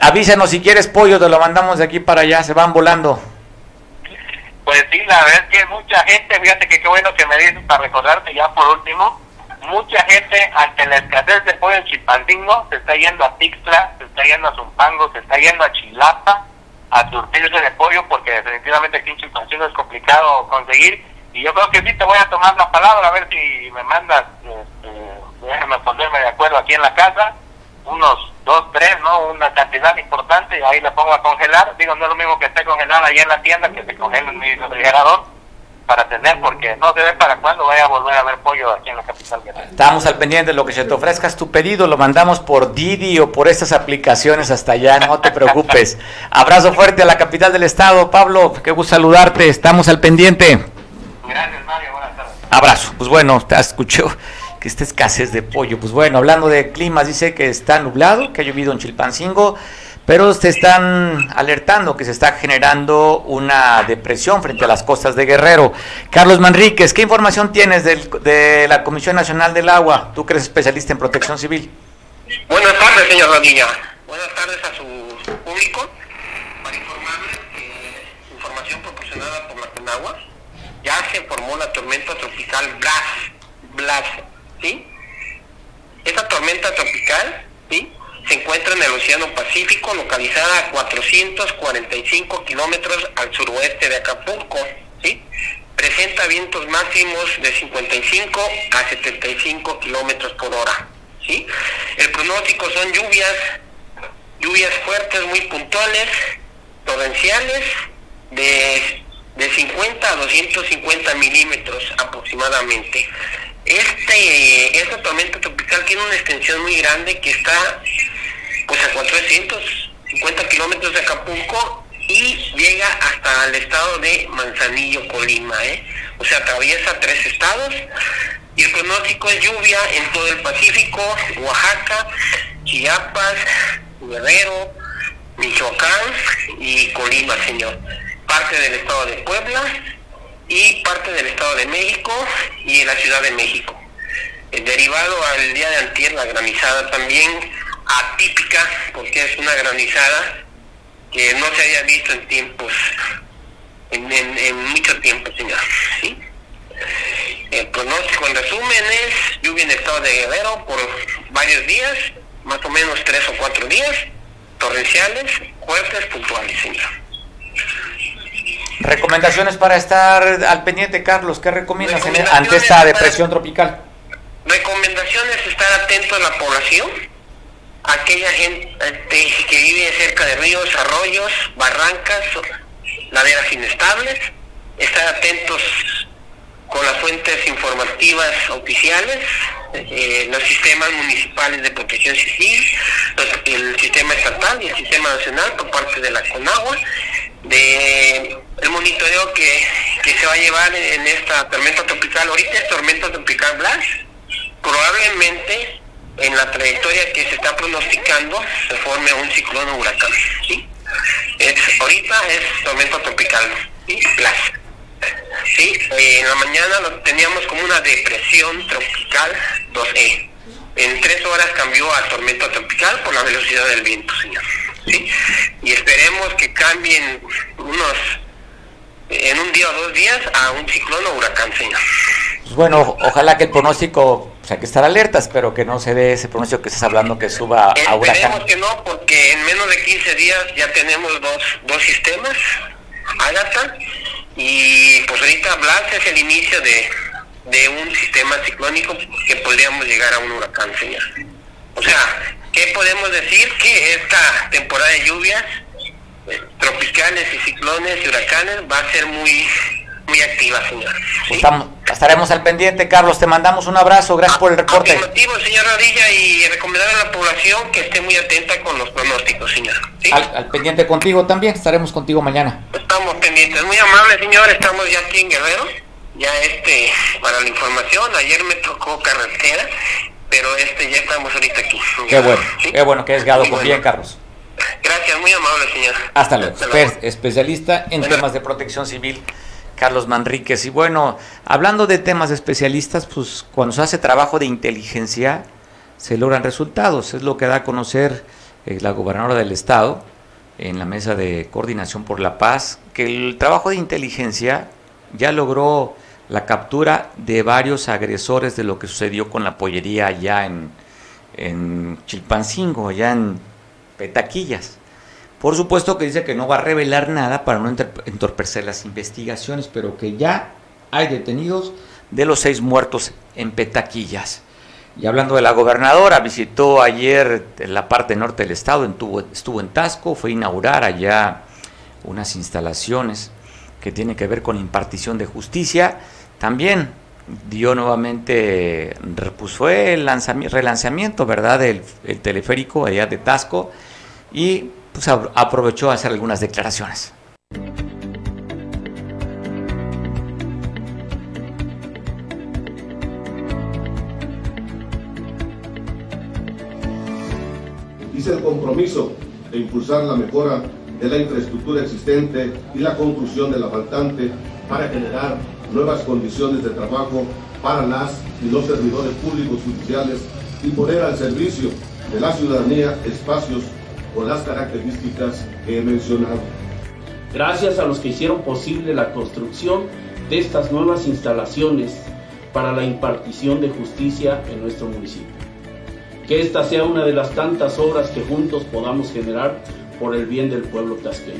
Avísenos si quieres pollo, te lo mandamos de aquí para allá, se van volando. Pues sí, la verdad es que mucha gente, fíjate que qué bueno que me dices para recordarte ya por último, mucha gente ante la escasez de pollo en Chipandingo se está yendo a Tixla, se está yendo a Zumpango, se está yendo a Chilapa a surtirse de pollo porque definitivamente aquí en Chilpancingo es complicado conseguir y yo creo que sí te voy a tomar la palabra a ver si me mandas, este, déjame ponerme de acuerdo aquí en la casa, unos dos, tres, ¿no? Una cantidad importante, y ahí la pongo a congelar. Digo, no es lo mismo que esté congelada ahí en la tienda que se congela en mi refrigerador. para atender, porque no se ve para cuándo vaya a volver a ver pollo aquí en la capital. Estamos al pendiente de lo que se te ofrezca, tu pedido, lo mandamos por Didi o por estas aplicaciones hasta allá, no te preocupes. Abrazo fuerte a la capital del estado, Pablo, qué gusto saludarte, estamos al pendiente. Gracias, Mario, buenas tardes. Abrazo, pues bueno, te escuchó que esta escasez de pollo, pues bueno, hablando de climas, dice que está nublado, que ha llovido en Chilpancingo, pero se están alertando que se está generando una depresión frente a las costas de Guerrero. Carlos Manríquez, ¿qué información tienes de la Comisión Nacional del Agua? Tú que eres especialista en protección civil. Buenas tardes, señor Rodilla. Buenas tardes a su público. Para informarles que información proporcionada por la CONAGUA, ya se formó la tormenta tropical Blas. Blas, ¿sí? Esta tormenta tropical, ¿sí? se encuentra en el Océano Pacífico, localizada a 445 kilómetros al suroeste de Acapulco. ¿sí? Presenta vientos máximos de 55 a 75 kilómetros por hora. ¿sí? El pronóstico son lluvias, lluvias fuertes muy puntuales, torrenciales, de, de 50 a 250 milímetros aproximadamente. Este, esta tormenta tropical tiene una extensión muy grande que está pues a 450 kilómetros de Acapulco y llega hasta el estado de Manzanillo, Colima, ¿eh? O sea, atraviesa tres estados y el pronóstico es lluvia en todo el Pacífico, Oaxaca, Chiapas, Guerrero, Michoacán y Colima, señor. Parte del estado de Puebla y parte del estado de México y la Ciudad de México. El derivado al día de antier, la granizada también atípica porque es una granizada que no se había visto en tiempos, en, mucho tiempo, señor. ¿sí? El pronóstico en resumen es lluvia en estado de Guerrero por varios días, más o menos tres o cuatro días, torrenciales, fuertes, puntuales, señor. Recomendaciones para estar al pendiente, Carlos. ¿Qué recomiendas ante esta depresión tropical? Recomendaciones estar atento a la población, aquella gente este, que vive cerca de ríos, arroyos, barrancas, laderas inestables, estar atentos con las fuentes informativas oficiales, eh, los sistemas municipales de protección civil, el sistema estatal y el sistema nacional por parte de la CONAGUA, de el monitoreo que, que se va a llevar en esta tormenta tropical, ahorita es tormenta tropical Blas, probablemente en la trayectoria que se está pronosticando se forme un ciclón o huracán. ¿sí? Ahorita es tormenta tropical, ¿sí? ¿Sí? Eh, en la mañana teníamos como una depresión tropical 2E. En tres horas cambió a tormenta tropical por la velocidad del viento, señor. ¿sí? Y esperemos que cambien unos, en un día o dos días, a un ciclón o huracán, señor. Pues bueno, ojalá que el pronóstico o sea, hay que estar alertas, pero que no se dé ese pronóstico que estás hablando que suba a huracán. Esperemos que no, porque en menos de 15 días ya tenemos dos, dos sistemas, Agatha, y pues ahorita Blas es el inicio de, de un sistema ciclónico que podríamos llegar a un huracán, señor. O sea, ¿qué podemos decir? Que esta temporada de lluvias eh, tropicales y ciclones y huracanes va a ser muy muy activa, señor. Estamos, estaremos al pendiente, Carlos. Te mandamos un abrazo. Gracias por el reporte. Afirmativo, señor Radilla, y recomendar a la población que esté muy atenta con los pronósticos, señor. Al, pendiente contigo también. Estaremos contigo mañana. Estamos pendientes. Muy amable, señor. Estamos ya aquí en Guerrero. Ya este, para la información, ayer me tocó carretera, pero este ya estamos ahorita aquí. Qué bueno, qué bueno que es Gado con bien, Carlos. Gracias, muy amable, señor. Hasta luego. especialista en temas de protección civil. Carlos Manríquez. Y bueno, hablando de temas especialistas, pues cuando se hace trabajo de inteligencia, se logran resultados. Es lo que da a conocer eh, la gobernadora del estado en la mesa de coordinación por la paz, que el trabajo de inteligencia ya logró la captura de varios agresores de lo que sucedió con la pollería allá en, en Chilpancingo, allá en Petaquillas. Por supuesto que dice que no va a revelar nada para no entorpecer las investigaciones, pero que ya hay detenidos de los seis muertos en Petaquillas. Y hablando de la gobernadora, visitó ayer la parte norte del estado, estuvo, estuvo en Tasco, fue a inaugurar allá unas instalaciones que tiene que ver con impartición de justicia. También dio nuevamente, pues fue el relanzamiento, ¿verdad?, del teleférico allá de Tasco y pues aprovechó a hacer algunas declaraciones. Hice el compromiso de impulsar la mejora de la infraestructura existente y la conclusión de la faltante para generar nuevas condiciones de trabajo para las y los servidores públicos judiciales y poner al servicio de la ciudadanía espacios con las características que he mencionado. Gracias a los que hicieron posible la construcción de estas nuevas instalaciones para la impartición de justicia en nuestro municipio. Que esta sea una de las tantas obras que juntos podamos generar por el bien del pueblo tasqueño.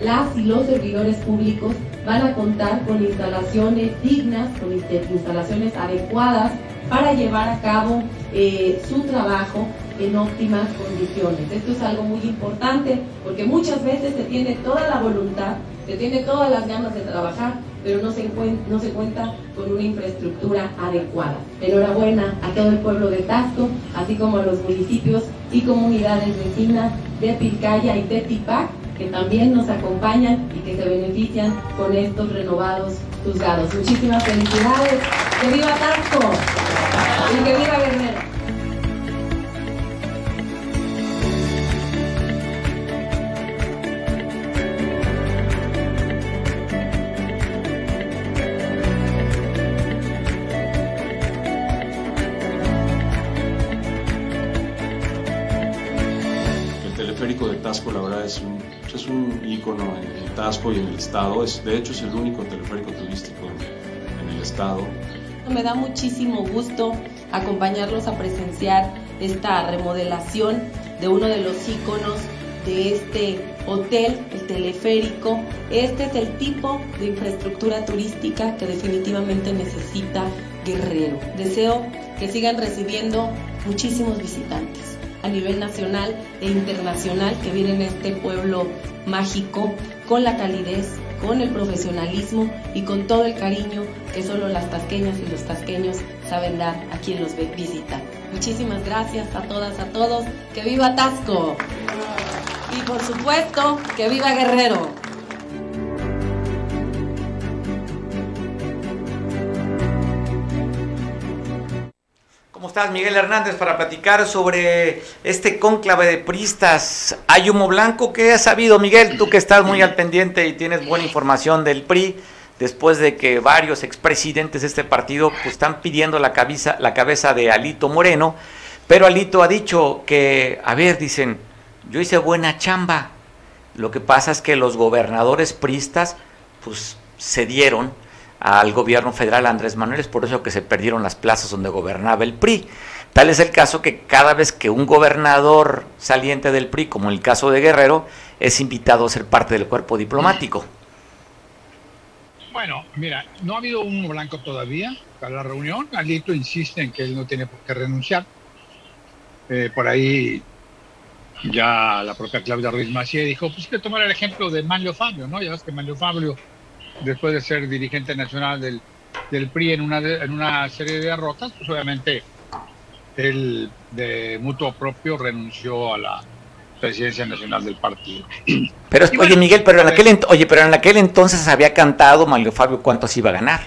Las y los servidores públicos van a contar con instalaciones dignas, con instalaciones adecuadas para llevar a cabo eh, su trabajo en óptimas condiciones. Esto es algo muy importante porque muchas veces se tiene toda la voluntad, se tiene todas las ganas de trabajar, pero no se, no se cuenta con una infraestructura adecuada. Enhorabuena a todo el pueblo de Tasco, así como a los municipios y comunidades vecinas de Pircaya y Tetipac, que también nos acompañan y que se benefician con estos renovados juzgados. Muchísimas felicidades. ¡Que viva Tasco! Y que viva Guerrero. Un ícono en, Tasco y en el estado. Es, de hecho, es el único teleférico turístico en, el estado. Me da muchísimo gusto acompañarlos a presenciar esta remodelación de uno de los íconos de este hotel, el teleférico. Este es el tipo de infraestructura turística que definitivamente necesita Guerrero. Deseo que sigan recibiendo muchísimos visitantes a nivel nacional e internacional que vienen a este pueblo mágico con la calidez, con el profesionalismo y con todo el cariño que solo las tasqueñas y los tasqueños saben dar a quien los visita. Muchísimas gracias a todas, a todos. ¡Que viva Tasco! Y por supuesto, que viva Guerrero. Estás, Miguel Hernández, para platicar sobre este cónclave de pristas? ¿Hay humo blanco? ¿Qué has sabido, Miguel? Tú que estás muy al pendiente y tienes buena información del PRI, después de que varios expresidentes de este partido pues, están pidiendo la cabeza, la cabeza de Alito Moreno, pero Alito ha dicho que, a ver, dicen, yo hice buena chamba. Lo que pasa es que los gobernadores pristas, pues, cedieron al gobierno federal Andrés Manuel, es por eso que se perdieron las plazas donde gobernaba el PRI. Tal es el caso que cada vez que un gobernador saliente del PRI, como el caso de Guerrero, es invitado a ser parte del cuerpo diplomático. Bueno, mira, no ha habido un blanco todavía para la reunión. Alito insiste en que él no tiene por qué renunciar. Eh, por ahí ya la propia Claudia Ruiz Macié dijo, pues que tomar el ejemplo de Manlio Fabio, ¿no? Ya ves que Manlio Fabio después de ser dirigente nacional del, del PRI en una, en una serie de derrotas, pues obviamente él de mutuo propio renunció a la presidencia nacional del partido. Pero oye Miguel, pero en aquel oye, pero en aquel entonces había cantado Mario Fabio cuántos iba a ganar.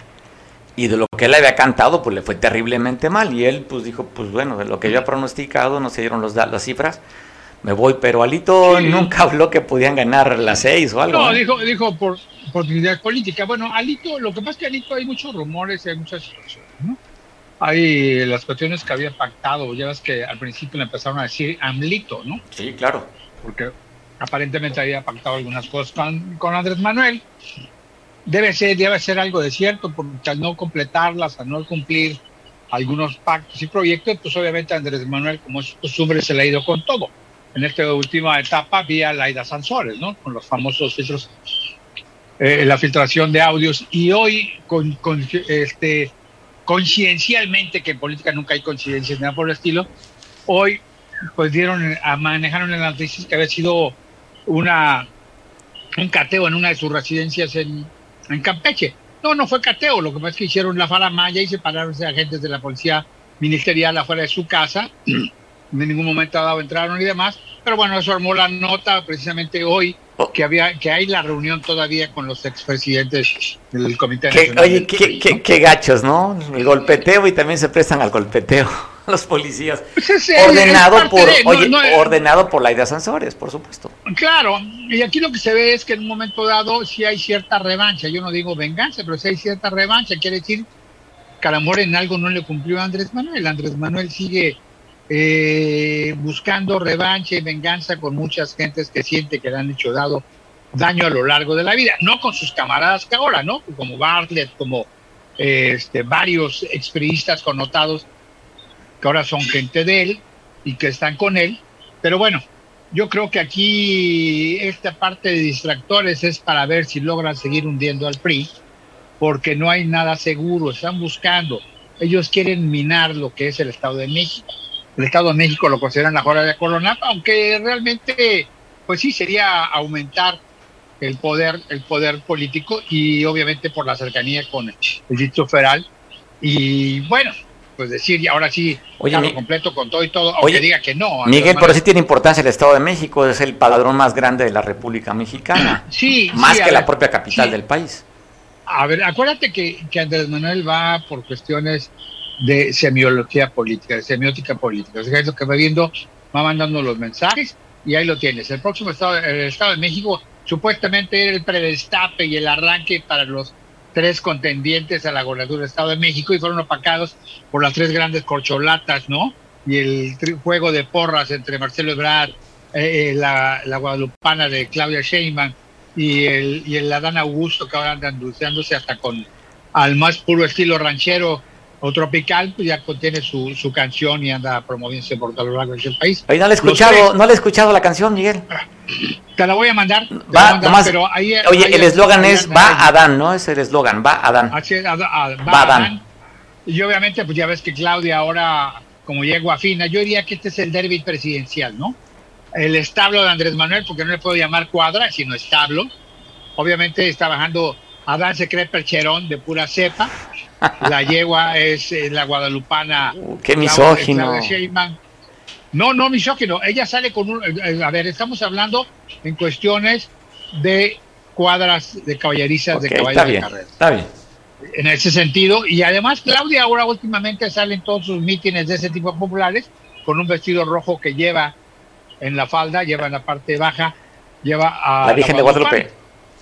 Y de lo que él había cantado, pues le fue terriblemente mal. Y él pues dijo, pues bueno, de lo que yo había pronosticado, no se dieron los, las cifras, me voy, pero Alito nunca habló que podían ganar las seis o algo. No, dijo, dijo por oportunidad política. Bueno, Alito, lo que pasa es que Alito hay muchos rumores y hay muchas situaciones, ¿no? Hay las cuestiones que había pactado, ya ves que al principio le empezaron a decir AMLITO, ¿no? Sí, claro. Porque aparentemente había pactado algunas cosas con, con Andrés Manuel. Debe ser, debe ser algo de cierto, porque al no completarlas, al no cumplir algunos pactos y proyectos, pues obviamente Andrés Manuel, como es costumbre, se le ha ido con todo en esta última etapa vía Laida Sansores, ¿no? Con los famosos filtros, eh, la filtración de audios. Y hoy, con, este, conciencialmente, que en política nunca hay coincidencias, nada por el estilo, hoy pues dieron, a, manejaron en las noticias que había sido una un cateo en una de sus residencias en, en Campeche. No, no fue cateo, lo que pasa es que hicieron la faramaya y separaron a agentes de la policía ministerial afuera de su casa. en ningún momento dado entraron y demás. Pero bueno, eso armó la nota precisamente hoy que había que hay la reunión todavía con los expresidentes del Comité Nacional. Oye, qué, qué, gachos, ¿no? El golpeteo y también se prestan al golpeteo los policías. Pues ordenado por ordenado por Laida Sansores, por supuesto. Claro, y aquí lo que se ve es que en un momento dado sí hay cierta revancha. Yo no digo venganza, pero sí hay cierta revancha. Quiere decir que a en algo no le cumplió a Andrés Manuel. Andrés Manuel sigue eh, buscando revancha y venganza con muchas gentes que siente que le han hecho dado daño a lo largo de la vida, no con sus camaradas que ahora, ¿no? Como Bartlett, como este, varios expriistas connotados que ahora son gente de él y que están con él, pero bueno, yo creo que aquí esta parte de distractores es para ver si logran seguir hundiendo al PRI, porque no hay nada seguro, están buscando, ellos quieren minar lo que es el Estado de México el Estado de México lo consideran la jora de corona, aunque realmente, pues sí, sería aumentar el poder, el poder político y obviamente por la cercanía con el distrito federal. Y bueno, pues decir, y ahora sí, oye, completo con todo y todo, aunque diga que no. Miguel, pero sí tiene importancia el Estado de México, es el padrón más grande de la República Mexicana. Sí. Más que la propia capital del país. A ver, acuérdate que, que Andrés Manuel va por cuestiones de semiología política, de semiótica política. O sea, es lo que va viendo, va mandando los mensajes y ahí lo tienes. El próximo Estado, el Estado de México supuestamente era el predestape y el arranque para los tres contendientes a la gobernatura del Estado de México y fueron opacados por las tres grandes corcholatas, ¿no? Y el juego de porras entre Marcelo Ebrard, eh, eh, la, guadalupana de Claudia Sheinbaum y el, y el Adán Augusto que ahora andan dulceándose hasta con al más puro estilo ranchero o tropical, pues ya contiene su, su canción y anda promoviéndose por todo lo largo del país. Oye, no le he escuchado, no le he escuchado la canción, Miguel. Te la voy a mandar. Va, pero ahí, oye, el eslogan es va Adán, ¿no? Es el eslogan, va Adán. va Adán. Y obviamente, pues ya ves que Claudia ahora, como yegua fina, yo diría que este es el derby presidencial, ¿no? El establo de Andrés Manuel, porque no le puedo llamar cuadra, sino establo. Obviamente está bajando, Adán se cree percherón de pura cepa la yegua es eh, la guadalupana. Qué misógino. No, no misógino. Ella sale con un. Eh, a ver, estamos hablando en cuestiones de cuadras de caballerizas de caballos de carrera. Está bien. En ese sentido. Y además, Claudia ahora últimamente sale en todos sus mítines de ese tipo populares con un vestido rojo que lleva en la falda, lleva en la parte baja, lleva a. La Virgen de Guadalupe.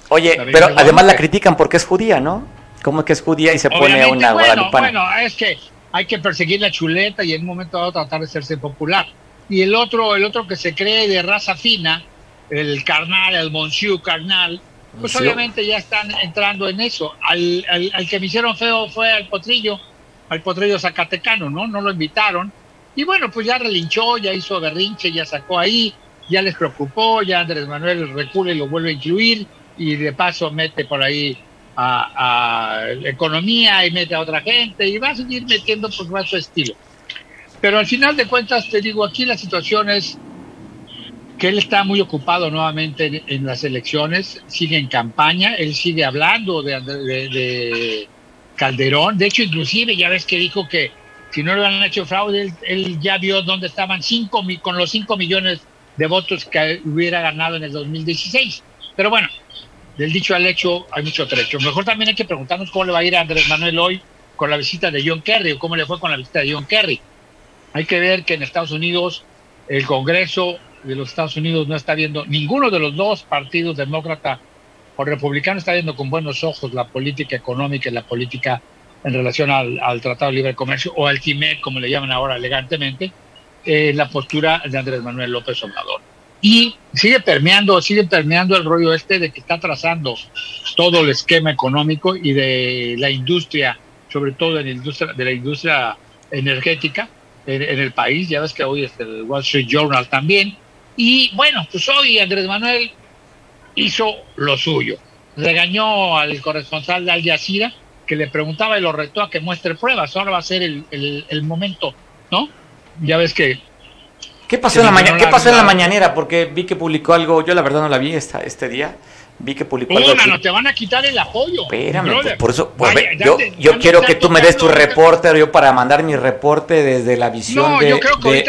Oye, pero además la critican porque es judía, ¿no? ¿Cómo que es judía y se pone una bueno, Bueno, es que hay que perseguir la chuleta y en un momento dado tratar de hacerse popular. Y el otro, el otro que se cree de raza fina, el carnal, el monsieur carnal, pues obviamente ya están entrando en eso. Al, al, que me hicieron feo fue al potrillo, al potrillo zacatecano, ¿no? No lo invitaron. Y bueno, pues ya relinchó, ya hizo berrinche, ya sacó ahí, ya les preocupó, ya Andrés Manuel recule y lo vuelve a incluir y de paso mete por ahí a, economía y mete a otra gente y va a seguir metiendo por su estilo. Pero al final de cuentas, te digo, aquí la situación es que él está muy ocupado nuevamente en, las elecciones, sigue en campaña, él sigue hablando de, de, Calderón, de hecho inclusive ya ves que dijo que si no le han hecho fraude, él, ya vio dónde estaban cinco, con los 5 millones de votos que hubiera ganado en el 2016. Pero bueno, del dicho al hecho hay mucho trecho. Mejor también hay que preguntarnos cómo le va a ir a Andrés Manuel hoy con la visita de John Kerry o cómo le fue con la visita de John Kerry. Hay que ver que en Estados Unidos el Congreso de los Estados Unidos no está viendo, ninguno de los dos partidos, demócrata o republicano, está viendo con buenos ojos la política económica y la política en relación al, Tratado de Libre Comercio o al TIMEC, como le llaman ahora elegantemente, eh, la postura de Andrés Manuel López Obrador y sigue permeando, sigue permeando el rollo este de que está trazando todo el esquema económico y de la industria, sobre todo en la industria, de la industria energética en, el país. Ya ves que hoy es el Wall Street Journal también. Y bueno, pues hoy Andrés Manuel hizo lo suyo. Regañó al corresponsal de Al Jazeera que le preguntaba y lo retó a que muestre pruebas. Ahora va a ser el, el momento, ¿no? Ya ves que ¿Qué pasó en la mañana? ¿Qué pasó en la mañanera? Porque vi que publicó algo, yo la verdad no la vi esta, este día. Vi que publicó algo. Mano, te van a quitar el apoyo. Espérame, por, eso, pues, yo, yo quiero que tú me des tu reporte, yo para mandar mi reporte desde la visión de,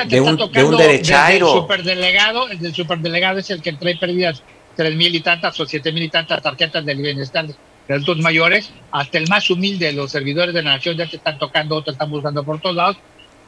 de, un, de un derechairo. El superdelegado, el del superdelegado es el que trae perdidas tres mil y tantas o siete mil y tantas tarjetas del bienestar de adultos mayores, hasta el más humilde de los servidores de la nación ya te están tocando, te están buscando por todos lados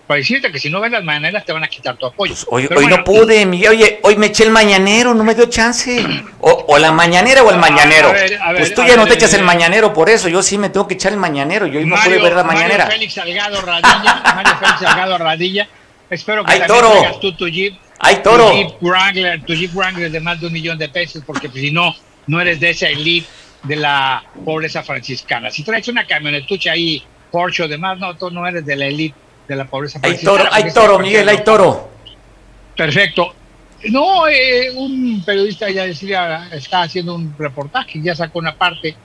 para decirte que si no ves las mañaneras te van a quitar tu apoyo. Pues hoy, no pude, Miguel. Oye, hoy me eché el mañanero, no me dio chance. O, la mañanera o el mañanero. pues tú ya no te echas el eh, mañanero por eso. Yo sí me tengo que echar el mañanero. Yo hoy no pude ver la mañanera. Mario Félix Salgado Radilla. Mario Félix Salgado Radilla. Espero que ¡Ay, también toro! tú tu Jeep. ¡Ay, toro! Tu Jeep, Wrangler, tu Jeep Wrangler de más de un millón de pesos, porque si no, no eres de esa elite de la pobreza franciscana. Si traes una camionetucha ahí, Porsche o demás, no, tú no eres de la elite de la pobreza. Hay toro, hay toro, Miguel, hay toro. Perfecto. No, eh, un periodista ya decía, está haciendo un reportaje, ya sacó una parte,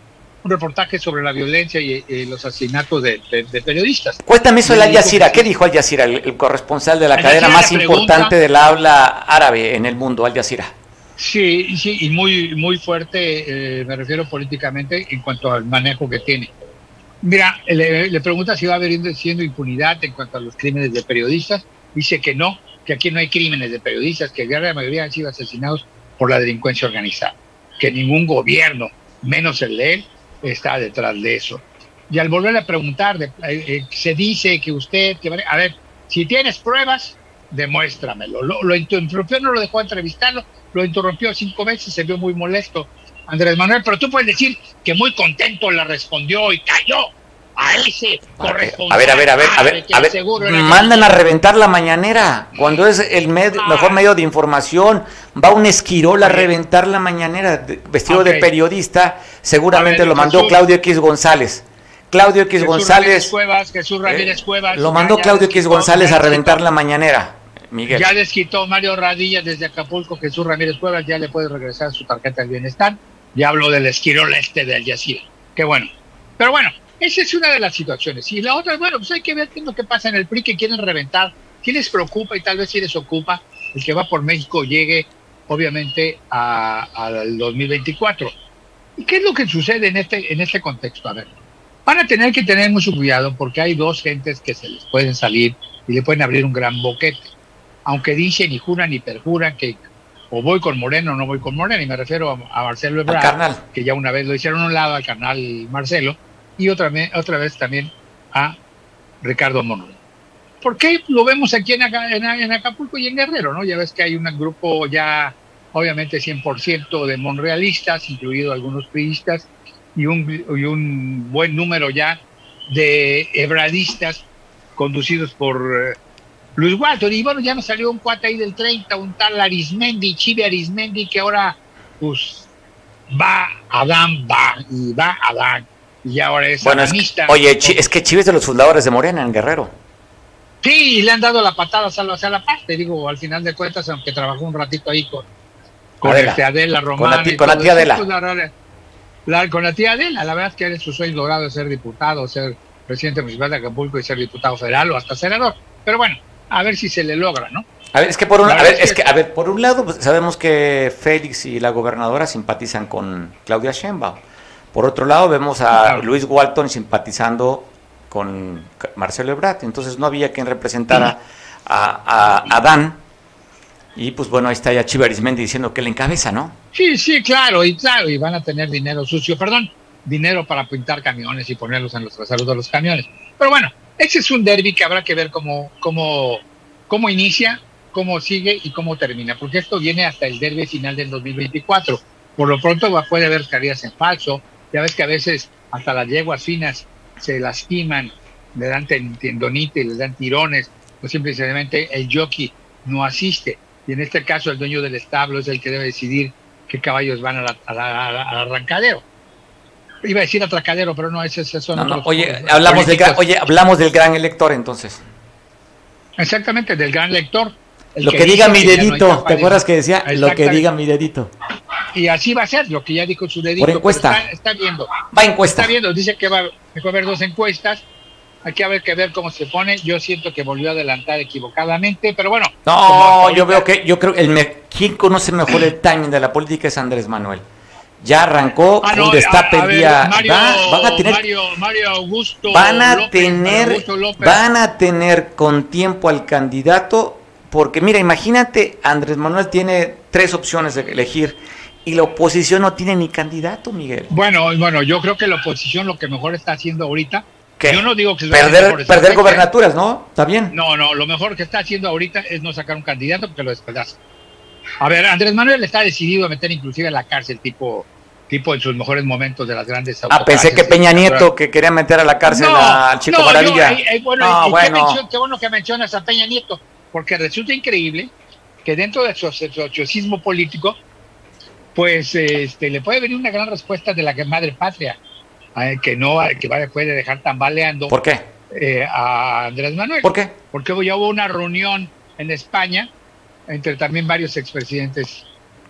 un reportaje sobre la violencia y, los asesinatos de, periodistas. Cuéntame eso el Al Jazeera, ¿qué dijo Al Jazeera, el, corresponsal de la cadena más importante de la habla árabe en el mundo, Al Jazeera? Sí, sí, y muy, muy fuerte, eh, me refiero políticamente, en cuanto al manejo que tiene. Mira, le, pregunta si va a haber siendo impunidad en cuanto a los crímenes de periodistas. Dice que no, que aquí no hay crímenes de periodistas, que la mayoría han sido asesinados por la delincuencia organizada, que ningún gobierno, menos el de él, está detrás de eso. Y al volverle a preguntar, eh, eh, se dice que usted, que, a ver, si tienes pruebas, demuéstramelo. Lo, lo, interrumpió, no lo dejó entrevistarlo, lo interrumpió cinco veces, se vio muy molesto. Andrés Manuel, pero tú puedes decir que muy contento le respondió y cayó a ese corresponsal. A ver, a ver, a ver, a ver, a ver. mandan a reventar la mañanera cuando es el mejor medio de información. Va un esquirol a reventar la mañanera vestido de periodista. Seguramente lo mandó Claudio X González. Claudio X González. Cuevas, Jesús Ramírez eh, Cuevas. Lo mandó Claudio X González a reventar la mañanera. Miguel. Ya les quitó Mario Radilla desde Acapulco, Jesús Ramírez Cuevas, ya le puede regresar su tarjeta de bienestar. Ya hablo del esquirol este de Al Jazeera. Qué bueno. Pero bueno, esa es una de las situaciones. Y la otra, bueno, pues hay que ver qué es lo que pasa en el PRI, que quieren reventar. ¿Quién les preocupa y tal vez si les ocupa el que va por México llegue, obviamente, al 2024? ¿Y qué es lo que sucede en este, en este contexto? A ver, van a tener que tener mucho cuidado porque hay dos gentes que se les pueden salir y le pueden abrir un gran boquete. Aunque dicen y juran y perjuran que o voy con Moreno o no voy con Moreno, y me refiero a, Marcelo Ebrard, que ya una vez lo hicieron a un lado al carnal Marcelo, y otra, vez, otra vez también a Ricardo Monroy. ¿Por qué lo vemos aquí en, en, Acapulco y en Guerrero? ¿no? Ya ves que hay un grupo ya, obviamente, 100% de monrealistas, incluido algunos priistas, y un, y un buen número ya de hebradistas conducidos por... Luis Walton, y bueno, ya me salió un cuate ahí del 30, un tal Arismendi, Chive Arismendi, que ahora, pues, va Adán, va, y va Adán, y ahora es bueno, oye, es que Chive es de los fundadores de Morena en Guerrero. Sí, le han dado la patada hacia la paz, te digo, al final de cuentas, aunque trabajó un ratito ahí con, con Adela, este Adela Román. Con la, tía Adela. Pues, con la tía Adela, la verdad es que eres su sueño logrado de ser diputado, ser presidente municipal de Acapulco y ser diputado federal o hasta senador. Pero bueno, a ver si se le logra, ¿no? A ver, es que por un, a ver, es que, a ver, por un lado pues, sabemos que Félix y la gobernadora simpatizan con Claudia Sheinbaum. Por otro lado vemos a Luis Walton simpatizando con Marcelo Ebrard. Entonces no había quien representara a, a, Dan. Y pues bueno, ahí está ya Chivarismendi diciendo que le encabeza, ¿no? Sí, sí, claro, y claro, y van a tener dinero sucio, perdón, dinero para pintar camiones y ponerlos en los traseros de los camiones. Pero bueno, ese es un derby que habrá que ver cómo, cómo, cómo inicia, cómo sigue y cómo termina, porque esto viene hasta el derby final del 2024. Por lo pronto puede haber carías en falso, ya ves que a veces hasta las yeguas finas se lastiman, le dan tendonitis, les dan tirones, pues simplemente el jockey no asiste. Y en este caso el dueño del establo es el que debe decidir qué caballos van al arrancadero. Iba a decir atracadero, pero no, ese, ese son oye, hablamos del gran, oye, hablamos del gran elector entonces. Exactamente, del gran lector. Lo que, diga mi dedito, ¿te acuerdas que decía? Lo que diga mi dedito. Y así va a ser, lo que ya dijo su dedito. Por encuesta. Está, viendo. Va encuesta. Está viendo, dice que va, a haber dos encuestas hay que ver que ver cómo se pone. Yo siento que volvió a adelantar equivocadamente, pero bueno. No, yo veo que, yo creo, el me, ¿quién conoce mejor el timing de la política es Andrés Manuel? Ya arrancó, Ah, no, un destape a- a. Mario, va- van a tener, Mario, Mario Augusto van a López, tener, Augusto van a tener con tiempo al candidato, porque mira, imagínate, Andrés Manuel tiene tres opciones de elegir y la oposición no tiene ni candidato, Miguel. Bueno, bueno, yo creo que la oposición lo que mejor está haciendo ahorita. ¿Qué? Yo no digo que Perder, perder gobernaturas, ¿no? Está bien. No, no, lo mejor que está haciendo ahorita es no sacar un candidato porque lo despedaza. A ver, Andrés Manuel está decidido a meter inclusive en la cárcel tipo tipo en sus mejores momentos de las grandes Ah, pensé que Peña. Nieto que quería meter a la cárcel No, al Chico no, Maravilla. yo, eh, eh, bueno, No, y qué, bueno. mencio- qué bueno que mencionas a Peña Nieto, porque resulta increíble que dentro de su sociosismo político, pues este, le puede venir una gran respuesta de la madre patria, eh, que no que va- puede dejar tambaleando ¿Por qué? eh, a Andrés Manuel. ¿Por qué? Porque ya hubo una reunión en España entre también varios expresidentes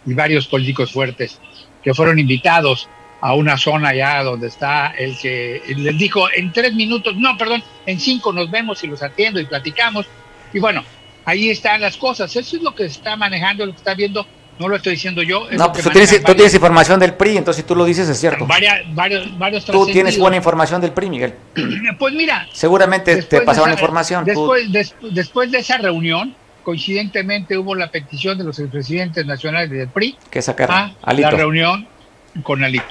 y varios políticos fuertes que fueron invitados a una zona ya donde está el que les dijo en tres minutos, no, perdón, en cinco nos vemos y los atiendo y platicamos. Y bueno, ahí están las cosas. Eso es lo que está manejando, lo que está viendo. No lo estoy diciendo yo. No, pues tú tienes, tú tienes información del PRI, entonces si tú lo dices es cierto. varias- varios, varios Tú tienes buena información del PRI, Miguel. Pues mira, Seguramente te pasaron esa- información. Después, des- después de esa reunión, coincidentemente hubo la petición de los expresidentes nacionales del PRI que sacar a Alito. la reunión con Alito.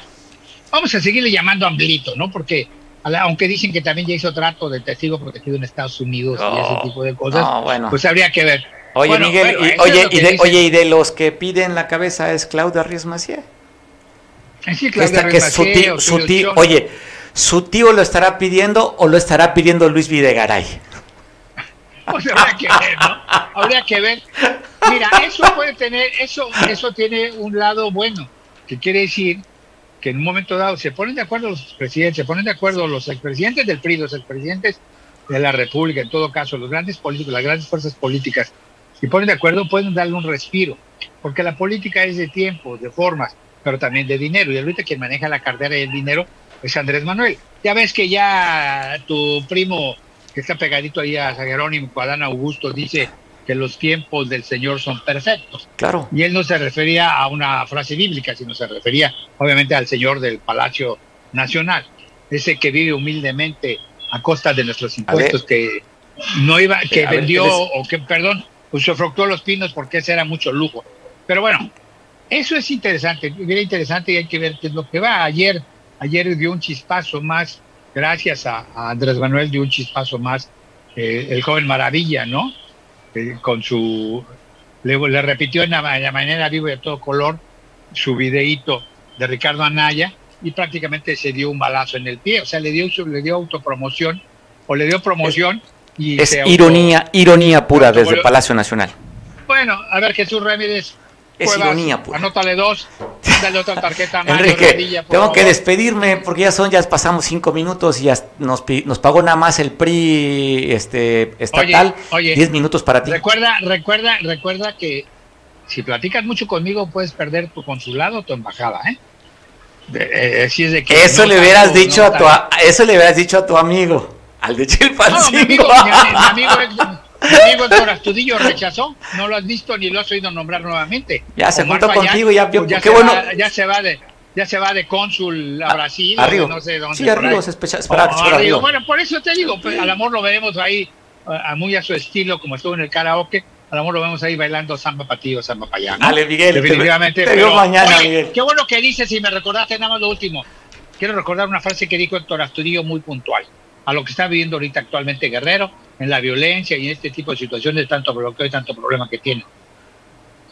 Vamos a seguirle llamando a Amblito, ¿no? Porque aunque dicen que también ya hizo trato de testigo protegido en Estados Unidos y ese tipo de cosas, no, bueno. pues habría que ver. Oye, Bueno, Miguel, bueno, y, oye, y de, oye, y de los que piden la cabeza es Claudia Ríos Macié. Sí, Claudia Esta que Ruiz su Massieu, tío, su Julio tío- Chón. oye, ¿su tío lo estará pidiendo o lo estará pidiendo Luis Videgaray? Pues habría que ver, ¿no? Habría que ver. Mira, eso puede tener, eso, eso tiene un lado bueno, que quiere decir que en un momento dado se ponen de acuerdo los presidentes, se ponen de acuerdo los expresidentes del PRI, los expresidentes de la República, en todo caso, los grandes políticos, las grandes fuerzas políticas, si ponen de acuerdo pueden darle un respiro, porque la política es de tiempo, de formas, pero también de dinero, y ahorita quien maneja la cartera y el dinero es Andrés Manuel. Ya ves que ya tu primo que está pegadito ahí a San Jerónimo, Adán Augusto, dice que los tiempos del Señor son perfectos. Claro. Y él no se refería a una frase bíblica, sino se refería obviamente al Señor del Palacio Nacional, ese que vive humildemente a costa de nuestros impuestos, que no iba, que A ver, vendió, o que, perdón, se fructó los pinos porque ese era mucho lujo. Pero bueno, eso es interesante, era interesante y hay que ver qué es lo que va. Ayer, ayer dio un chispazo más, gracias a, a Andrés Manuel, dio un chispazo más eh, el joven Maravilla, ¿no? Eh, con su, le, le repitió en la, en la mañana vivo y a todo color su videíto de Ricardo Anaya y prácticamente se dio un balazo en el pie, o sea, le dio, le dio autopromoción o le dio promoción y Es se auto- ironía, ironía pura desde Palacio Nacional. Bueno, a ver Jesús Ramírez. Es Cuevas, ironía pura. Anótale dos, dale otra tarjeta Enrique, tengo que despedirme porque ya son, ya pasamos cinco minutos y ya nos, pagó nada más el PRI este, estatal. Oye, oye. Diez minutos para ti. Recuerda, recuerda, recuerda que si platicas mucho conmigo puedes perder tu consulado o tu embajada, ¿eh? De- eh, así es de que Eso no le tanto, hubieras no dicho a tu, a- eso le hubieras dicho a tu amigo, al de No, mi Chilpancingo. amigo, mi, mi amigo, Héctor- mi amigo Héctor Astudillo rechazó, no lo has visto ni lo has oído nombrar nuevamente. Ya se Omar juntó contigo, ya pues ya qué se bueno. va- ya se va de ya se va de cónsul a Brasil, o Arriba. de no sé dónde. Sí, arriba, ahí. se especha- esperaba que O fuera arriba. arriba. Bueno, por eso te digo, pues, al amor lo veremos ahí, a, a muy a su estilo, como estuvo en el karaoke, al amor lo vemos ahí bailando samba para ti o samba para allá. ¿no? Dale, Miguel, te- Definitivamente. te pero, mañana, oye, Miguel. Qué bueno que dices y me recordaste nada más lo último. Quiero recordar una frase que dijo Héctor Astudillo muy puntual a lo que está viviendo ahorita actualmente Guerrero, en la violencia y en este tipo de situaciones, tanto bloqueo y tanto problema que tiene.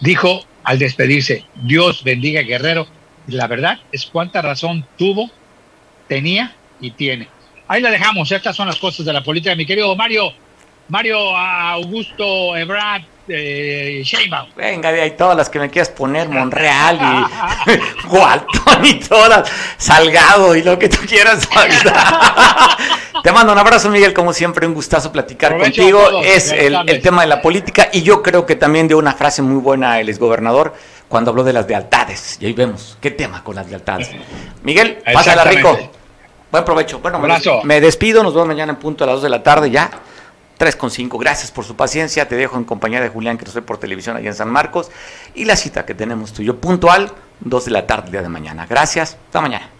Dijo al despedirse, Dios bendiga Guerrero. Y La verdad es cuánta razón tuvo, tenía y tiene. Ahí la dejamos, estas son las cosas de la política. Mi querido Mario, Mario Augusto Ebrard eh, Sheinbaum. Venga, de ahí todas las que me quieras poner, Monreal y Walton y todas, Salgado y lo que tú quieras. Te mando un abrazo, Miguel, como siempre, un gustazo platicar Aprovecho contigo. todos, es el, el tema de la política y yo creo que también dio una frase muy buena el exgobernador cuando habló de las lealtades. Y ahí vemos qué tema con las lealtades. Miguel, pásala rico. Buen provecho. Bueno, me, Abrazo. me despido, nos vemos mañana en punto a las 2 de la tarde ya. 3 con 5. Gracias por su paciencia. Te dejo en compañía de Julián, que nos ve por televisión allá en San Marcos. Y la cita que tenemos tú y yo puntual, 2 de la tarde día de mañana. Gracias. Hasta mañana.